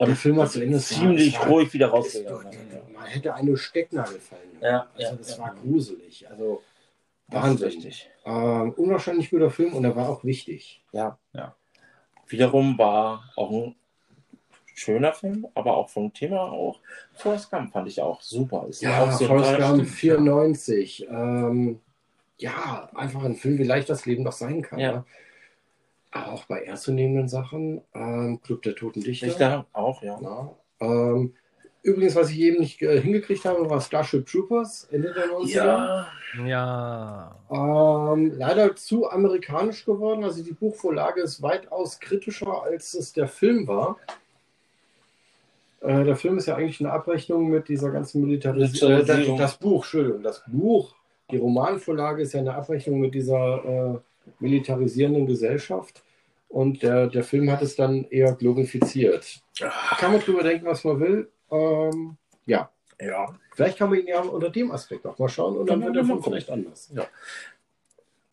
Der Film war zu Ende. ziemlich war- ruhig wieder rausgegangen. Man hätte eine Stecknadel fallen. Ja, also ja, das ja. war gruselig. Also Das ist Wahnsinn. richtig. Ähm, unwahrscheinlich guter Film und er war auch wichtig. Ja, ja. Wiederum war auch ein schöner Film, aber auch vom Thema auch. Forrest Gump fand ich auch super. Ist Ja, auch so Forrest Gump 94. Ähm, ja, einfach ein Film, wie leicht das Leben doch sein kann. Ja. Ne? Auch bei ernstzunehmenden Sachen, ähm, Club der Toten Dichter. Dichter auch, ja. Ja. Ähm, übrigens, was ich eben nicht äh, hingekriegt habe, war Starship Troopers Ende der 90er. Ja, Ähm, leider zu amerikanisch geworden. Also die Buchvorlage ist weitaus kritischer, als es der Film war. Äh, der Film ist ja eigentlich eine Abrechnung mit dieser ganzen Militarisierung. Äh, das, das Buch, Entschuldigung, das Buch, die Romanvorlage ist ja eine Abrechnung mit dieser äh, militarisierenden Gesellschaft. Und der, der Film hat es dann eher glorifiziert. Kann man drüber denken, was man will. Ähm, ja, Ja. vielleicht kann man ihn ja unter dem Aspekt auch mal schauen und dann Kann wird mal Film vielleicht anders.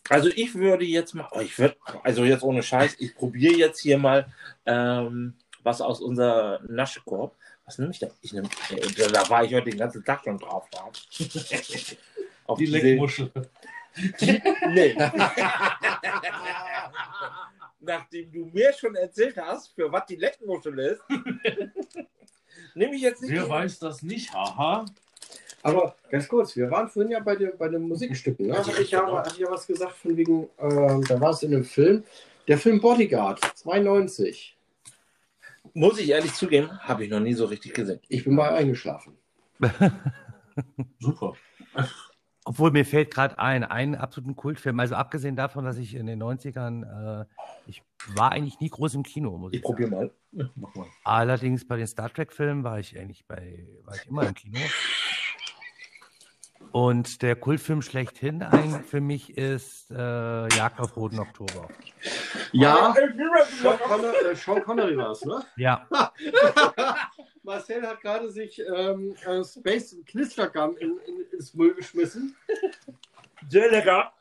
Also ich würde jetzt mal, oh, ich würde, also jetzt ohne Scheiß, ich probiere jetzt hier mal ähm, was aus unser Naschekorb. Was nehme ich da? Ich nehme, äh, da war ich heute den ganzen Tag schon drauf. Auf Die diese- Leckmuschel. Nee. Nachdem du mir schon erzählt hast, für was die Leckmuschel ist, nehme ich jetzt nicht. Wer weiß das nicht? Haha. Aber ganz kurz, wir waren vorhin ja bei, den- bei den Musikstücken. Ne? Hatte ich ja, genau. ja was gesagt von wegen, ähm, da war es in einem Film. Der Film Bodyguard, 92. Muss ich ehrlich zugeben, habe ich noch nie so richtig gesehen. Ich bin mal eingeschlafen. Super. Obwohl mir fällt gerade ein, einen absoluten Kultfilm. Also abgesehen davon, dass ich in den 90ern, äh, ich war eigentlich nie groß im Kino, muss ich, Ich probiere mal. Mach mal. Allerdings bei den Star Trek-Filmen war ich eigentlich bei, war ich immer im Kino. Und der Kultfilm schlechthin ein, für mich ist äh, Jagd auf Roten Oktober. Ja, Sean, Conner, äh, Sean Connery war es, ne? Ja, Marcel hat gerade sich ähm, äh, Space Knistergum in, in, ins Müll geschmissen. Sehr lecker.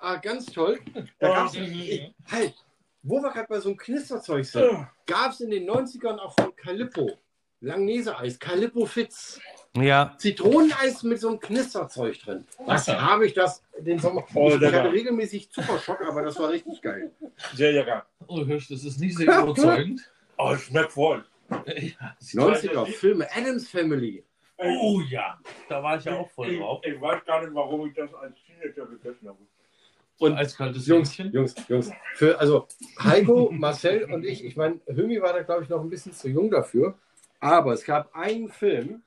Ah, ganz toll. Da gab's, ich, halt, wo wir gerade bei so einem Knisterzeug sind, gab es in den 90ern auch von Calippo. Langnese-Eis, Calippo Fitz. ja, Zitroneneis mit so einem Knisterzeug drin. Was Wasser. habe ich das den Sommer? Oh, ich, ich hatte regelmäßig Zuckerschock, aber das war richtig geil. Sehr lecker. Oh, hörst, das ist nicht sehr überzeugend. Oh, schmeckt voll. Ja. 90er Filme, Adams Family. Oh ja, da war ich ja auch voll drauf. Ich weiß gar nicht, warum ich das als Teenager gegessen habe. Und Eiskaltes Jungs, Hähnchen. Jungs, Jungs. Für, also Heiko, Marcel und ich, ich meine, Hömi war da, glaube ich, noch ein bisschen zu jung dafür. Aber es gab einen Film,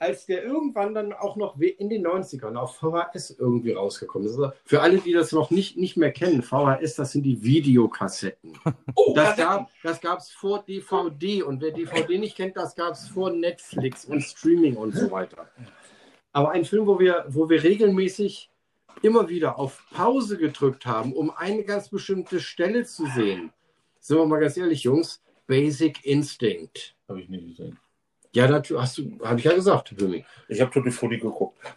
als der irgendwann dann auch noch in den 90ern auf VHS irgendwie rausgekommen ist. Also Für alle, die das noch nicht, nicht mehr kennen, VHS, das sind die Videokassetten. Oh, Das gab das gab's vor DVD und wer DVD nicht kennt, das gab es vor Netflix und Streaming und so weiter. Aber ein Film, wo wir, wo wir regelmäßig immer wieder auf Pause gedrückt haben, um eine ganz bestimmte Stelle zu sehen. Sind wir mal ganz ehrlich, Jungs, Basic Instinct. Habe ich nicht gesehen. Ja, natürlich, hast du, habe ich ja gesagt, Hömi. Ich habe Tutti Frutti geguckt.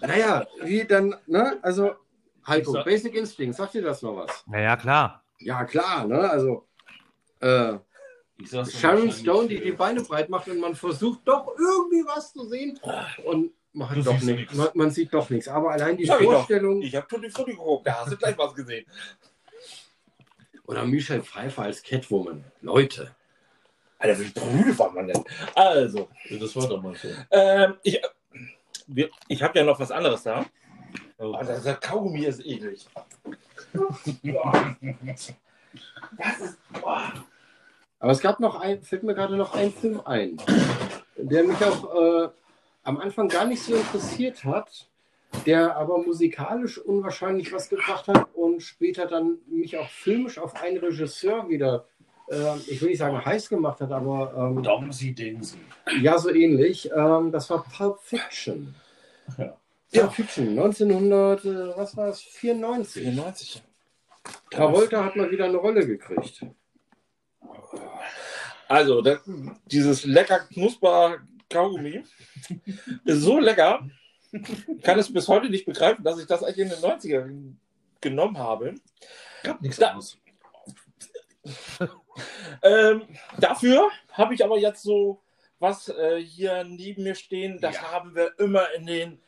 Naja, wie dann, ne, also, Heiko, sag- Basic Instinct, sagt dir das noch was? naja, klar. Ja, klar, ne, also, äh, Ich sag's Sharon Stone, die die Beine breit macht und man versucht doch irgendwie was zu sehen und Du doch nichts. Man, man sieht doch nichts. Aber allein die Sag ich. Vorstellung Ich habe Tutti Frutti geguckt. Da hast du gleich was gesehen. Oder Michelle Pfeiffer als Catwoman. Leute. Alter, wie brüde war man denn? Also, Ja, Das war damals so. ähm, ich, ich habe ja noch was anderes da. Oh. Oh, das, das Kaugummi ist eklig. Das ist. Boah. Aber es gab noch ein, fällt mir gerade noch ein Film ein, der mich auch äh, am Anfang gar nicht so interessiert hat, der aber musikalisch unwahrscheinlich was gebracht hat und später dann mich auch filmisch auf einen Regisseur wieder, äh, ich will nicht sagen heiß gemacht hat, aber ähm, Domsi Dinsi. Ja, so ähnlich. Ähm, das war Pulp Fiction. Ja. Pulp Fiction, 1900, äh, was war es? 94. 94. Travolta hat mal wieder eine Rolle gekriegt. Also, das, dieses lecker knusper Kaugummi ist so lecker. Ich kann es bis heute nicht begreifen, dass ich das eigentlich in den 90ern genommen habe. Gab nichts Da- anderes. Ähm, dafür habe ich aber jetzt so was äh, hier neben mir stehen. Das Ja. haben wir immer in den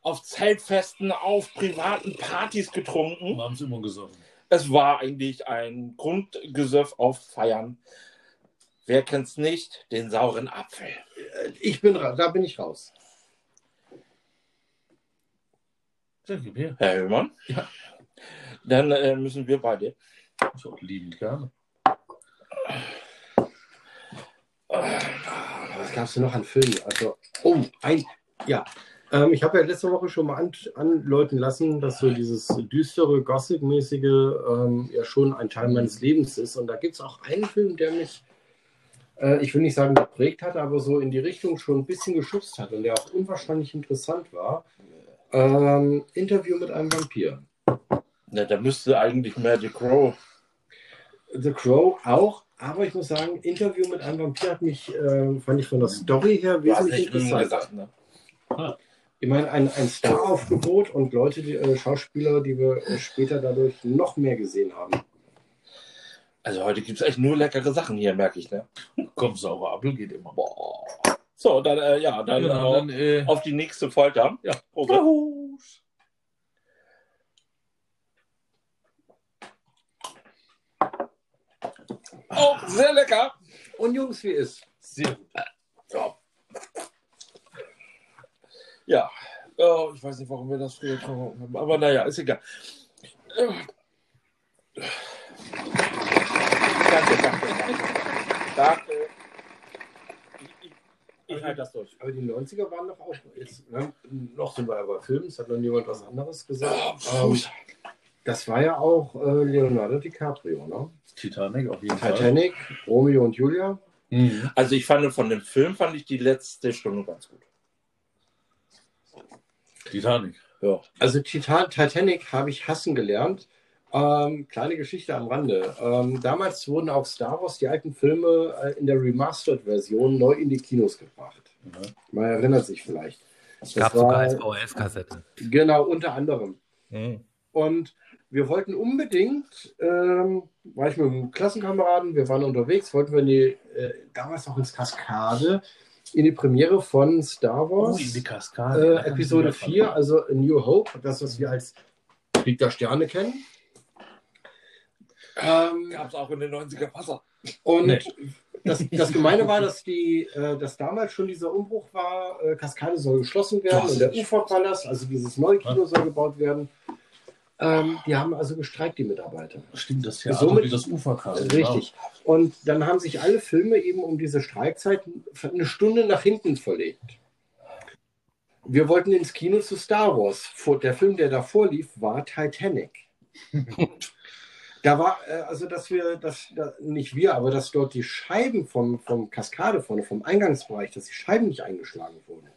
auf Zeltfesten, auf privaten Partys getrunken. Wir haben es immer gesoffen. Es war eigentlich ein Grundgesöff auf Feiern. Wer kennt's nicht? Den sauren Apfel. Äh, Ich bin da bin ich raus. Ja, gib her. Herr Höhmann? Ja. Dann äh, müssen wir beide. Auch liebend gerne. Was gab es denn noch an Filmen? Also, oh, ein, ja. Ähm, ich habe ja letzte Woche schon mal an, anläuten lassen, dass so dieses düstere, Gothic-mäßige ähm, ja schon ein Teil meines Lebens ist. Und da gibt es auch einen Film, der mich, äh, ich will nicht sagen geprägt hat, aber so in die Richtung schon ein bisschen geschubst hat und der auch unwahrscheinlich interessant war. Ähm, Interview mit einem Vampir. Ja, da müsste eigentlich mehr The Crow. The Crow auch, aber ich muss sagen, Interview mit einem Vampir hat mich, äh, fand ich von der Story her wesentlich interessanter. gesagt, ne? Ich meine, ein, ein Staraufgebot und Leute, die, äh, Schauspieler, die wir äh, später dadurch noch mehr gesehen haben. Also heute gibt es echt nur leckere Sachen hier, merke ich, ne? Komm, saurer Apfel geht immer. Boah. So, dann, äh, ja, dann, Ja, auf, dann, äh, auf die nächste Folter. Ja. Prost. Oh, sehr lecker. Und Jungs, wie ist? sehr gut. Ja. Ja. Oh, ich weiß nicht, warum wir das früher getrunken haben, aber naja, ist egal. Danke, danke, danke. Danke. Ich, halte das durch. Aber die 90er waren doch auch, jetzt, ne, noch sind wir ja bei Filmen, es hat noch niemand was anderes gesagt. Oh, ähm, das war ja auch äh, Leonardo DiCaprio, ne? Titanic auf jeden Fall. Titanic, Romeo und Julia. Mhm. Also ich fand von dem Film fand ich die letzte Stunde ganz gut. Titanic. Ja. Also Titan Titanic habe ich hassen gelernt. Ähm, kleine Geschichte am Rande. Ähm, damals wurden auch Star Wars, die alten Filme, äh, in der Remastered-Version neu in die Kinos gebracht. Mhm. Man erinnert sich vielleicht. Es gab sogar als VHS-Kassette. Genau, unter anderem. Und wir wollten unbedingt, ähm, war ich mit einem Klassenkameraden, wir waren unterwegs, wollten wir in die, äh, damals noch ins Kaskade, in die Premiere von Star Oh, Wars, in die Kaskade. äh, Episode 4, also A New Hope, das, was wir als Krieg der Sterne kennen. Ähm, Gab es auch in den 90er Wasser. und Nee. das, das Gemeine war, dass, die, äh, dass damals schon dieser Umbruch war, äh, Kaskade soll geschlossen werden Das und der Uferpalast, also dieses neue Kino soll gebaut werden. Ähm, die haben also gestreikt, die Mitarbeiter. Stimmt, das Theater Somit- wie das Ufer kam. Richtig. Und dann haben sich alle Filme eben um diese Streikzeit eine Stunde nach hinten verlegt. Wir wollten ins Kino zu Star Wars. Der Film, der davor lief, war Titanic. Da war, äh, also dass wir, dass, da, nicht wir, aber dass dort die Scheiben vom, vom Kaskade vorne, vom Eingangsbereich, dass die Scheiben nicht eingeschlagen wurden.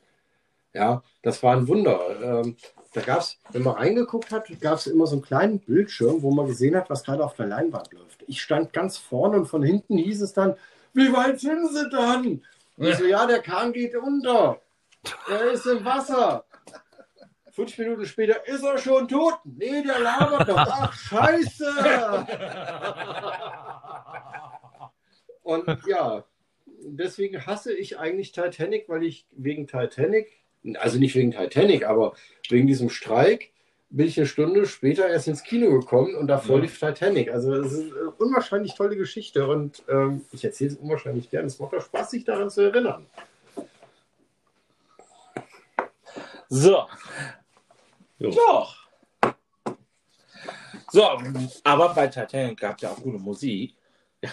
Ja, das war ein Wunder. Ähm, da gab es, wenn man reingeguckt hat, gab es immer so einen kleinen Bildschirm, wo man gesehen hat, was gerade auf der Leinwand läuft. Ich stand ganz vorne und von hinten hieß es dann, wie weit sind sie dann? Ich so, ja, der Kahn geht unter. Er ist im Wasser. Fünf Minuten später ist er schon tot. Nee, der labert noch. Ach, scheiße. Und ja, deswegen hasse ich eigentlich Titanic, weil ich wegen Titanic, also nicht wegen Titanic, aber wegen diesem Streik, bin ich eine Stunde später erst ins Kino gekommen und davor Ja. lief Titanic. Also es ist eine unwahrscheinlich tolle Geschichte und ähm, ich erzähle es unwahrscheinlich gern. Es macht auch Spaß, sich daran zu erinnern. So. Jo. Ja. So, aber bei Titanic gab es ja auch gute Musik. Ja.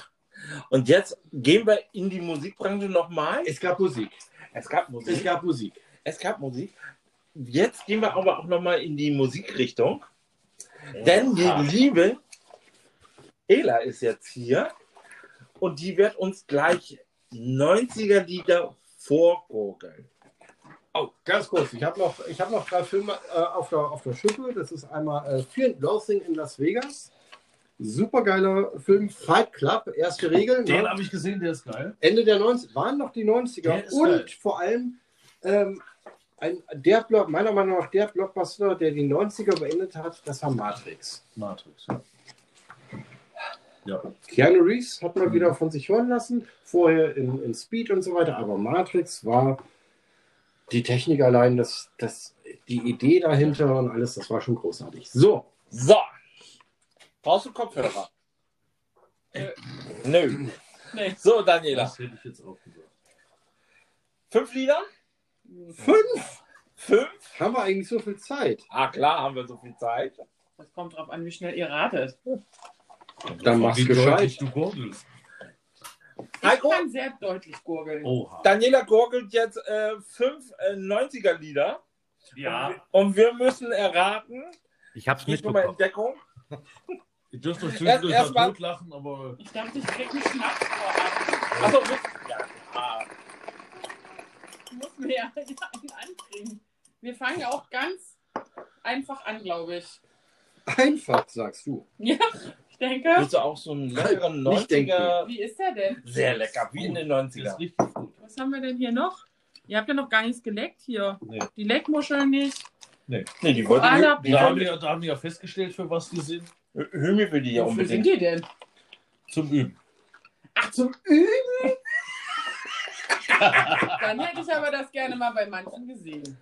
Und jetzt gehen wir in die Musikbranche nochmal. Es gab Musik. Es gab Es Musik. gab Musik. Es gab Musik. Jetzt gehen wir aber auch nochmal in die Musikrichtung. Denn die liebe Ela ist jetzt hier und die wird uns gleich 90er Lieder vorgurgeln. Oh, ganz kurz. Ich habe noch, ich hab noch drei Filme äh, auf, der, auf der Schippe. Das ist einmal äh, Fear and Loathing in Las Vegas. Supergeiler Film. Fight Club, erste Regel. Den ne? habe ich gesehen, der ist geil. Ende der 90er, waren noch die 90er. Der ist Und geil. vor allem ähm, ein, der Block, meiner Meinung nach der Blockbuster, der die 90er beendet hat, das war Matrix. Matrix. Ja. ja. Keanu Reeves hat Mhm. mal wieder von sich hören lassen, vorher in, in Speed und so weiter, aber Matrix war die Technik allein, das, das, die Idee dahinter und alles, das war schon großartig. So, So. Brauchst du Kopfhörer? Nö. Nee. So, Daniela. Das hätte ich jetzt auch gesagt. Fünf Lieder? fünf. Fünf? Haben wir eigentlich so viel Zeit? Ah, klar, haben wir so viel Zeit. Das kommt drauf an, wie schnell ihr ratet. Dann mach's Wie gescheit. deutlich du gurgelst. Ich Heiko? kann sehr deutlich gurgeln. Oha. Daniela gurgelt jetzt äh, fünf äh, 90er Lieder. Ja. Und wir müssen erraten. Ich hab's Nicht nur mal mitbekommen. Entdeckung. Ihr dürft euch Erst- zwischendurch erst tot lachen, aber Ich dachte, ich krieg einen Schnaps vorab. Achso, ja. Ah. Ich muss mir ja einen ankriegen. Wir fangen auch ganz einfach an, glaube ich. Einfach, sagst du. Ja, ich denke. Willst du auch so einen leckeren Nicht 90er? Wie ist der denn? Sehr lecker, wie in den Das ist 90er. richtig gut. Was haben wir denn hier noch? Ihr habt ja noch gar nichts geleckt hier. Nee. Die Leckmuscheln nicht. Nee, die wollte Koala- die Da haben, wir, da haben wir ja festgestellt, für was die sind. Hümi will die ja Wofür sind unbedingt. die denn? Zum Üben. Ach, zum Üben? Dann hätte ich aber das gerne mal bei manchen gesehen.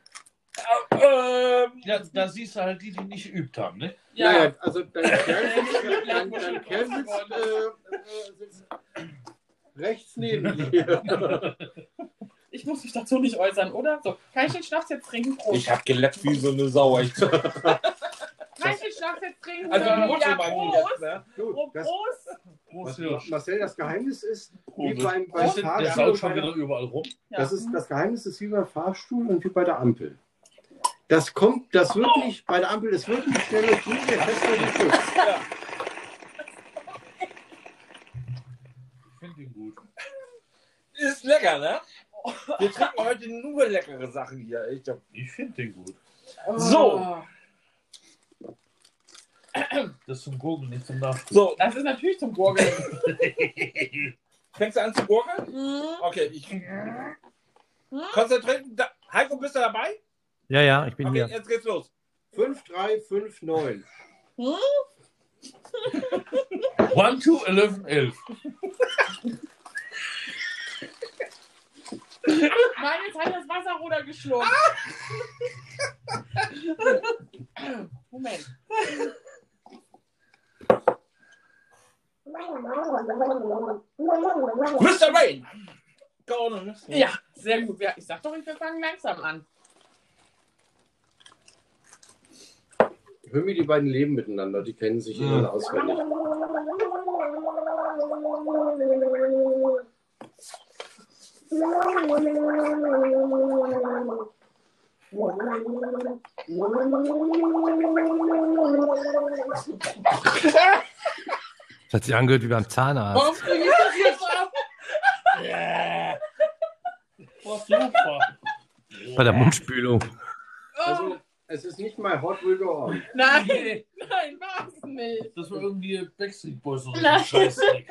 Ähm, Ja, da siehst du halt die, die nicht geübt haben, ne? Ja, Naja, also dein Kerl sitzt, dein, dein Kerl sitzt, äh, äh, rechts neben dir. ich muss mich dazu nicht äußern, oder? So, kann ich den Schnaps jetzt trinken? Prost. ich hab geleckt wie so eine Sau. Kann ich den Schnaps jetzt trinken? also ja, Prost. jetzt, ne? Du, Oh, das, Prost. Prost, was. Marcel, das Geheimnis ist, wie Prost. beim, beim Prost. Der Fahrstuhl. saut schon bei wieder der- überall rum. Ja. Das, ist, das Geheimnis ist wie beim Fahrstuhl und wie bei der Ampel. Das kommt, das wird nicht, bei der Ampel, das wird nicht schneller gehen, je fester du drückst. Ich finde den gut. Ist lecker, ne? Wir trinken heute nur leckere Sachen hier. Ich Ich finde den gut. So. Das ist zum Gurgeln, nicht zum Nachspielen. so, Das ist natürlich zum Gurgeln. fängst du an zu gurgeln? Mhm. Okay, ich. Konzentrieren. Da, Heiko, bist du dabei? Ja, ja, ich bin Okay, hier. jetzt geht's los. 5, 3, 5, 9. One, two, eleven, elf. Nein, jetzt hat das Wasser runtergeschluckt. Moment. Mr. Rain! Go on, Mr. Rain. Ja, sehr gut. Ja, ich sag doch, wir fangen langsam an. Hör mir die beiden leben miteinander, die kennen sich mhm. auswendig. Das hat sich angehört wie beim Zahnarzt. Warum kriege ich das jetzt ab? War super. Bei der Mundspülung. Also, es ist nicht mal Hot Will Go On. nein, nein, war's nicht. das war irgendwie Backstreet Boys oder so ein Scheißdreck.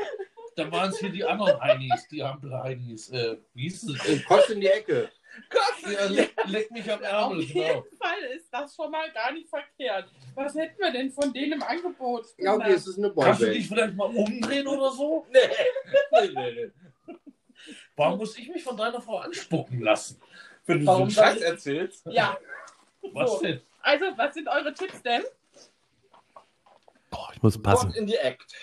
Da waren es hier die anderen Heinis, die Ampel-Heinis. Äh, wie hieß es? Und Kotz in die Ecke. Ja, leck, leck mich am Auf Ärmel, jeden genau. Fall ist das schon mal gar nicht verkehrt. Was hätten wir denn von denen im Angebot? Ja, okay, es ist eine Kannst du dich Boyband. vielleicht mal umdrehen oder so? Nee. Nee, nee, nee. Warum muss ich mich von deiner Frau anspucken lassen? Wenn du Warum so einen Scheiß erzählst. Ja, Was So. denn? also, was sind eure Tipps denn? Boah, ich muss passen. What in the act.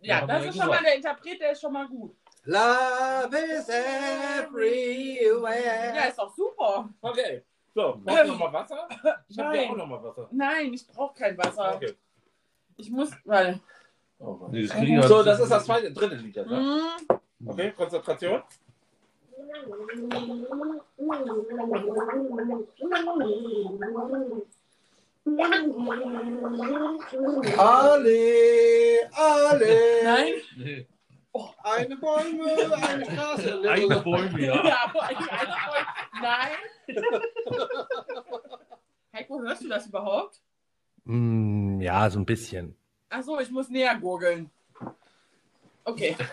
Ja, Ja, das ist ja schon mal der Interpret, der ist schon mal gut. Love is everywhere. Ja, ist doch super. Okay. So, brauchst du noch mal Wasser? Ich hab dir Nein. auch noch mal Wasser. Nein, ich brauche kein Wasser. Okay. Ich muss, weil. Oh Gott. Nee, das So, das ist das zweite, dritte Lied jetzt. Ne? Mm, Okay, Konzentration. Alle, alle. nein. Nee. Eine Bäume, eine Straße. Eine Bäume, ja. Ja, aber ein- ein- nein. Heiko, hörst du das überhaupt? Mm, ja, so ein bisschen. Achso, ich muss näher gurgeln. Okay.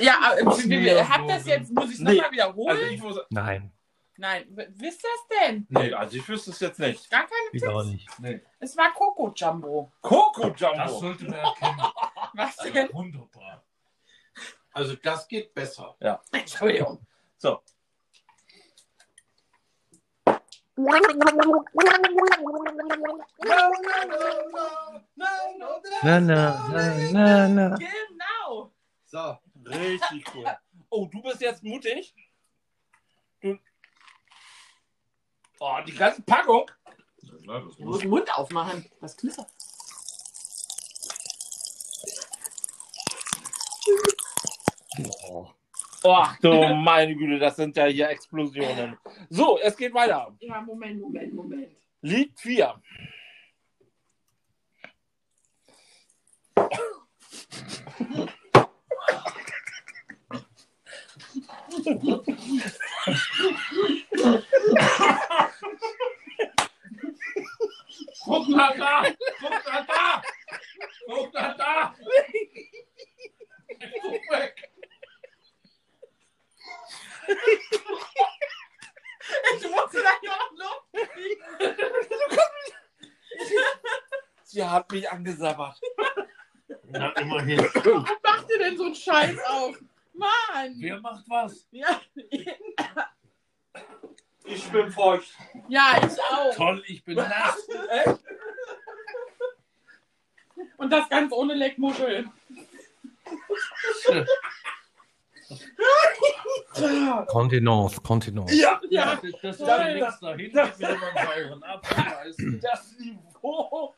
ja, aber wie- wie- näher habt das jetzt, muss ich es Nee. nochmal wiederholen? Also ich muss. Nein, Nein, wisst ihr es denn? Nee, also ich wüsste es jetzt nicht. Gar keine ich auch Tipps? nicht. Nee. Es war Coco Jumbo. Coco Das Jumbo. sollte man erkennen. Was denn? Wunderbar. Also das geht besser. Entschuldigung. So. Na, na, na, na, na. Genau. So, Richtig cool. Oh, du bist jetzt mutig. Du. Oh, die ganze Packung. Du musst den Mund aufmachen. Was knistert? Ach du meine Güte, das sind ja hier Explosionen. So, es geht weiter. Ja, Moment, Moment, Moment. Lied 4. Guck nach da! Guck nach da! Guck nach da! Guck weg! Ich musste da ja auch noch Sie hat mich angesabbert. Na, immerhin. Warum macht ihr denn so einen Scheiß auf? Mann! Wer macht was? Ja, Ich bin feucht. ja, ich auch. Toll, ich bin nass. Und das ganz ohne Leckmuscheln. Kontenance, Kontenance. Ja, Ja, Das ist toll. ja nichts dahin, das beim sauren Apfel. das Niveau,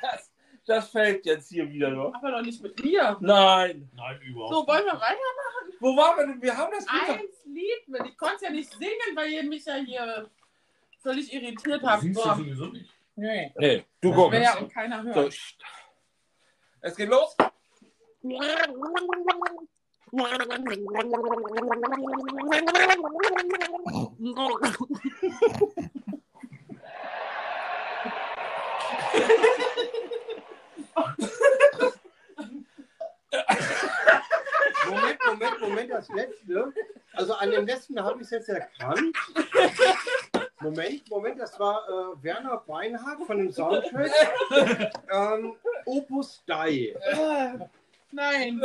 das, das fällt jetzt hier wieder nur. aber doch nicht mit mir. Nein. Nein, überhaupt So, wollen wir weiter? Wo waren wir denn? Wir haben das Lied. Eins Lied. Ich konnte ja nicht singen, weil ihr mich ja hier völlig irritiert habt. Siehst du So. sowieso nicht. Nee. Nee, du Das guckst. ja auch keiner So, hören. st- es geht los. Moment, Moment, das letzte. Also an dem letzten habe ich es jetzt erkannt. Moment, Moment, das war äh, Werner Beinhardt von dem Soundtrack. ähm, Opus Dei. Äh, Nein.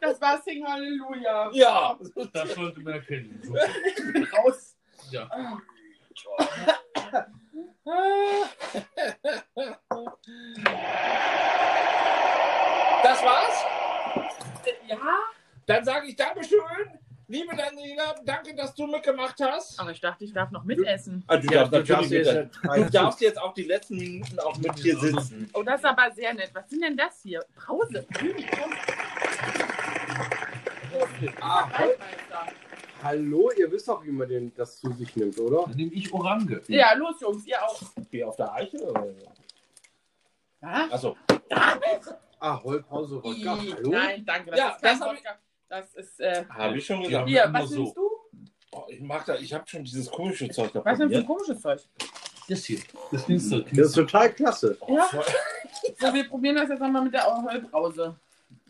Das war Sing Halleluja. Ja. Das sollte man erkennen. So. Ich bin raus. Ja. Das war's. Ja, Dann sage ich Dankeschön. Liebe Daniela, danke, dass du mitgemacht hast. aber ich dachte, ich darf noch mitessen. Ah, du, Ja, darfst du natürlich darfst jetzt du darfst jetzt auch die letzten Minuten auch mit hier sitzen. Oh, das ist aber sehr nett. Was sind denn das hier? Brause. Ah, hallo, ihr wisst doch, wie man den, das zu sich nimmt, oder? Dann nehme ich Orange. Ja, los, Jungs, ihr auch. Wie auf der Eiche? Oder? Achso. Ah, Heulpause, Wodka. Hallo? Nein, danke. Das Ja, ist kein das Wodka. Das ist. Äh, Habe ich schon gesagt. hier, was so. nimmst du? Oh, ich mag da, ich habe schon dieses komische Zeug da Was nimmst du für probiert. komisches Zeug? Das hier. Das Dienstag. Das ist total klasse. Ja. So, wir probieren das jetzt nochmal mit der Heulbrause.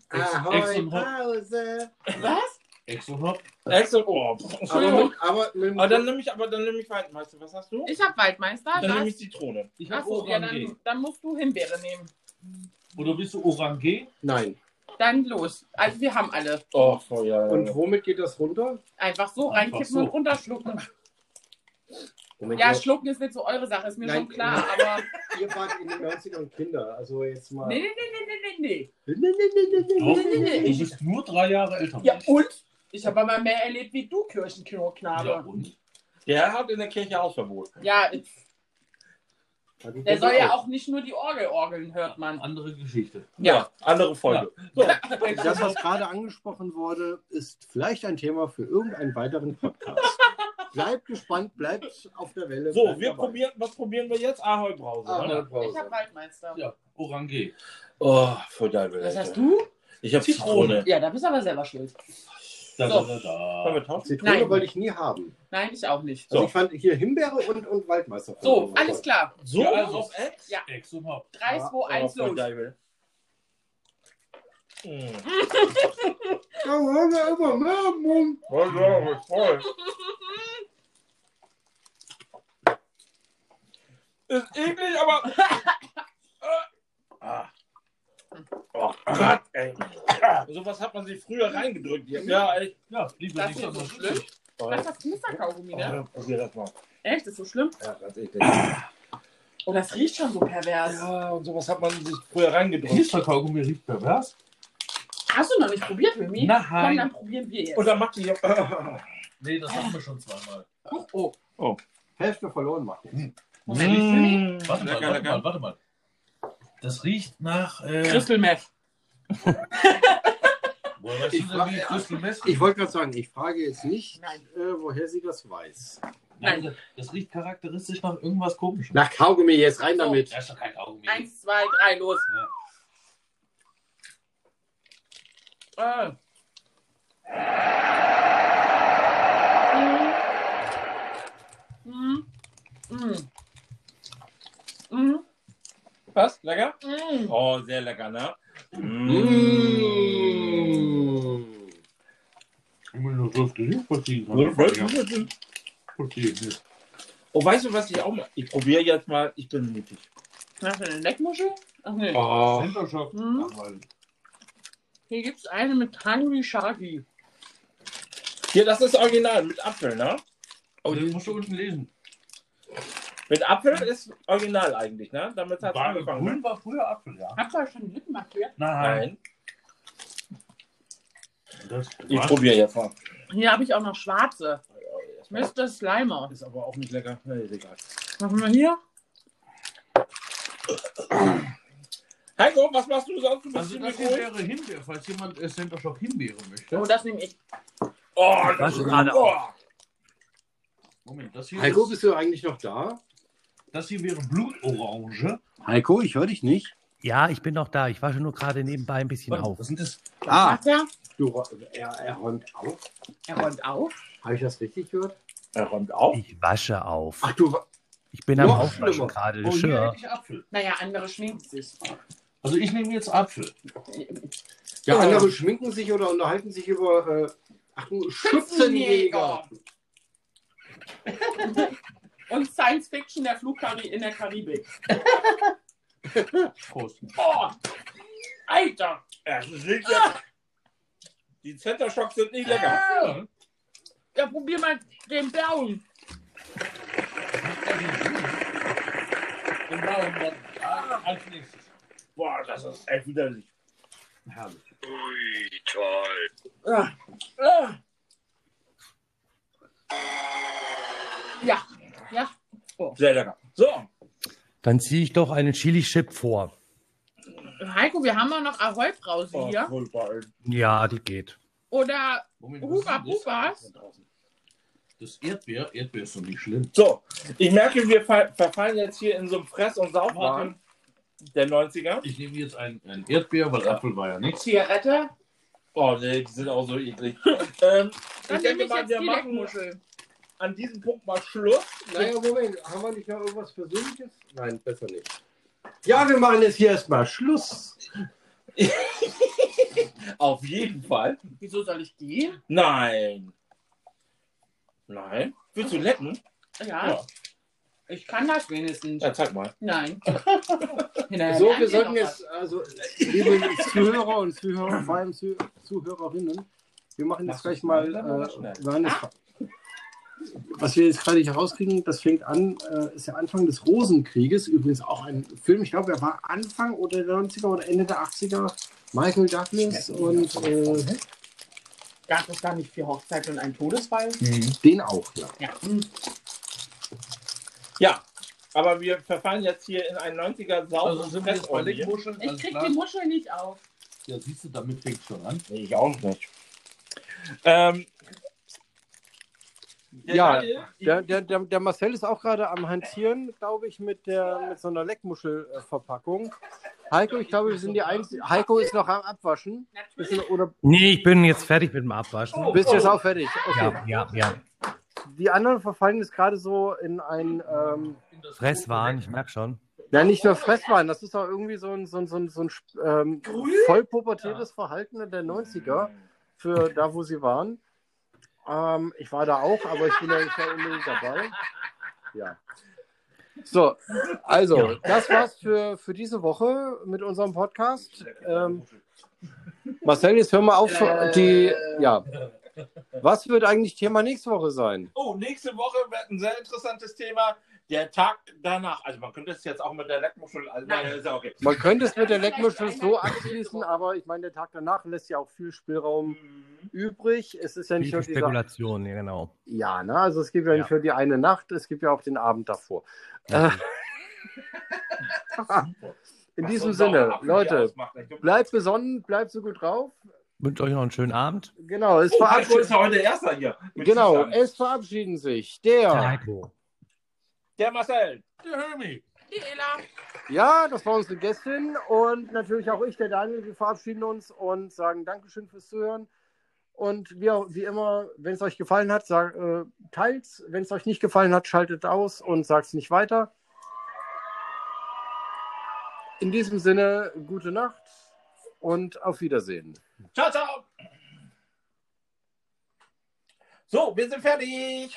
Ahoi-Pause. Was? Exo Hop. Excel, oh, Aber, Entschuldigung. aber Aber dann nehme ich, aber dann nehme ich Waldmeister. Was hast du? Ich hab Waldmeister. Dann nehme Das, ich Zitrone. Ich habe achso, ja, dann, dann musst du Himbeere nehmen. Oder bist du Orange? Nein. Dann los. Also wir haben alle. Oh, oh ja. Und womit geht das runter? Einfach so Einfach reinkippen so. und runterschlucken. Moment, Ja, ihr- schlucken ist nicht so eure Sache, ist mir Nein. schon klar. Aber Ihr wart in den 90ern Kinder, also jetzt mal. nee, nee, nee, nee, nee, Nee, nee, nee, nee, nee, nee, Du nee. bist nur drei Jahre älter. nee. Ja, und? Ich habe aber mehr erlebt wie du, Kirchenknurrknabe. Ja, und? Der hat in der Kirche Hausverbot. Ja, Warte, der soll ja auch nicht nur die Orgel orgeln, hört man. Andere Geschichte. Ja, andere Folge. So, Das, was gerade angesprochen wurde, ist vielleicht ein Thema für irgendeinen weiteren Podcast. Bleibt gespannt, bleibt auf der Welle. so wir dabei. probieren, was probieren wir jetzt? Ahoi-Brause. Ah, ne? Ich Pause. habe Waldmeister. Ja, Orange. Oh, voll geil. Was hast du? Ich habe Zitrone. Ja, da bist du aber selber schuld. Da, So. da, da, da. Zitrone Nein. wollte ich nie haben. Nein, ich auch nicht. Also So. ich fand hier Himbeere und, und Waldmeister. So, alles klar. So, Ja, also- auf Ex? Ja. Exo Hop. 3, 2, 1, voll los. Mm. Ja, wollen wir immer mehr, Mann. Voll geil, voll. Ist eklig, aber. ah. Oh Gott, ey. So was hat man sich früher reingedrückt. hier. Ja, echt. Ja, lieber Das nicht ist so schlimm. Oh, Das ist Knisterkaugummi, ne? oh, probier das mal. Echt, ist so schlimm? Ja, das ist eklig. Oh, das riecht schon so pervers. Ja, und sowas hat man sich früher reingedrückt. Knisterkaugummi riecht pervers. Hast du noch nicht probiert, Remy? Nein. Komm, dann probieren wir jetzt. Und dann macht die. Nee, das hatten wir schon zweimal. Oh, Hälfte verloren machen. Das riecht, Mm. warte mal, warte mal, warte mal. Das riecht nach. Äh, Crystal Meth. weißt Ich Crystal Meth Ich wollte gerade sagen, ich frage jetzt nicht, Nein. äh, woher sie das weiß. Nein, das- das riecht charakteristisch nach irgendwas Komischem. Nach Kaugummi, jetzt rein So. damit. Das ist doch kein Kaugummi. Eins, zwei, drei, los. Äh. Mm. Mm. Mhm. Was? Lecker? Mhm. Oh, sehr lecker, ne? Mm. Ich will nur so das Gesicht verziehen. Oh, weißt du, was ich auch mal. Ich probiere jetzt mal. Ich bin mutig. Hast du eine Leckmuschel? Ach nee. Oh. Mhm. Hier gibt es eine mit Hungry Sharky. Hier, das ist original mit Apfel, ne? Oh, das musst du unten lesen. Mit Apfel ist original eigentlich, ne? Damit hat es angefangen. grün Ne? war früher Apfel, ja. Habt ihr schon Lippen markiert? Nein. Das Ich was? probiere jetzt mal. Hier habe ich auch noch schwarze. Mr. Slimer. Ist aber auch nicht lecker. Nee, ist egal. Machen wir hier? Heiko, was machst du sonst? Du bist Also das hier wäre Himbeer, falls jemand äh, Center Shock Himbeere möchte. Oh, das nehme ich. Oh, Was das ist gerade oh. Moment, das hier, Heiko, ist, bist du eigentlich noch da? Das hier wäre Blutorange. Heiko, ich höre dich nicht. Ja, ich bin noch da. Ich wasche nur gerade nebenbei ein bisschen auf. Was sind das? Ah, er? du, er, er räumt auf. Er räumt auf. Habe ich das richtig gehört? Er räumt auf. Ich wasche auf. Ach du, Ich bin am Noch Aufwaschen schlimmer. gerade. Oh, hier Geschirr. hätte ich Apfel. Naja, andere schminken sich. Also ich nehme jetzt Apfel. ja, andere schminken sich oder unterhalten sich über äh, ach du, Schützenjäger. Und Science Fiction, der Flug in der Karibik. Prost. Oh! Alter! Es ist nicht lecker. Die Center Shocks sind nicht lecker. Ja. Ja, probier mal den blauen. Den blauen dann ah, als nächstes. Boah, das ist echt widerlich. Herrlich. Ah. Ah. Ja, ja. Sehr lecker. So, Dann ziehe ich doch einen Chili-Chip vor. Heiko, wir haben auch noch Ahoi-Brause oh, hier. Ja, die geht. Oder Huba? Bubas. Das Erdbeer, Erdbeer ist doch nicht schlimm. So, ich merke, wir ver verfallen jetzt hier in so einem Fress- und Saufwahn der 90er. Ich nehme jetzt ein, ein Erdbeer, weil Apfel war ja nichts. Zigarette. Oh nee, die sind auch so eklig. ähm, Dann ich denke ich mal, machen Leckmuschel. An diesem Punkt mal Schluss. Naja, Moment, haben wir nicht noch irgendwas Persönliches? Nein, besser nicht. Ja, wir machen jetzt hier erstmal Schluss. Auf jeden Fall. Wieso soll ich gehen? Nein. Nein. Willst du lecken? Ja. Ja. Ich kann das wenigstens. Ja, zeig mal. Nein. Hinterher So, wir sollten jetzt, also, liebe Zuhörer und Zuhörer, vor allem Zuh Zuhörerinnen, wir machen jetzt gleich mal, äh, nein, was wir jetzt gerade hier rauskriegen, das fängt an, äh, ist der Anfang des Rosenkrieges, übrigens auch ein Film, ich glaube, er war Anfang oder der 90er oder Ende der 80er, Michael Douglas und äh. Gab es da nicht vier Hochzeiten und einen Todesfall? den auch, ja. Ja. Ja, aber wir verfallen jetzt hier in einen 90er Sau. Also sind wir jetzt bei Leckmuscheln? Ich krieg klar? die Muschel nicht auf. Ja, siehst du, damit fängt schon an. Nee, ich auch nicht. Ähm, der Ja, Daniel, Der, der, der, der Marcel ist auch gerade am Hantieren, glaube ich, mit, der, mit so einer Leckmuschelverpackung. Heiko, ich glaube, wir sind die Einzigen. Heiko ist noch am Abwaschen. Oder Nee, ich bin jetzt fertig mit dem Abwaschen. bist du jetzt auch fertig? Okay. Ja, ja, ja. Die anderen verfallen jetzt gerade so in ein, ähm, Fresswahn, ich merke schon. ja, nicht nur Fresswein, das ist auch irgendwie so ein, so ein, so ein, so ein ähm, vollpubertäres Verhalten der 90er für da, wo sie waren. Ähm, ich war da auch, aber ich bin ja nicht mehr unbedingt dabei. Ja. So, also, das war's für, für diese Woche mit unserem Podcast. Ähm, Marcel, jetzt hör mal auf. Die, ja. Was wird eigentlich Thema nächste Woche sein? Oh, nächste Woche wird ein sehr interessantes Thema. Der Tag danach. Also man könnte es jetzt auch mit der Leckmuschel. Also, nein, ist ja okay. Man könnte es mit der Leckmuschel so abschließen, aber ich meine, der Tag danach lässt ja auch viel Spielraum Mhm. übrig. Es ist ja nicht Viel nur dieser. Spekulation, ja, genau. Ja, ne? Also es gibt ja nicht Ja. nur die eine Nacht, es gibt ja auch den Abend davor. Äh, in Was diesem Sinne, Leute, bleibt besonnen, bleibt so gut drauf. Wünsche euch noch einen schönen Abend. Genau, es, Oh, Heiko verabschied ist ja heute Erster hier. genau, es verabschieden sich der. Heiko. Der Marcel. Der Hermi. Die Ella. Ja, das war unsere Gästin und natürlich auch ich, der Daniel. Wir verabschieden uns und sagen Dankeschön fürs Zuhören. Und wie, auch- wie immer, wenn es euch gefallen hat, sag, äh, teilt's. Wenn es euch nicht gefallen hat, schaltet aus und sagt es nicht weiter. In diesem Sinne, gute Nacht und auf Wiedersehen. Ciao, ciao. So, wir sind fertig.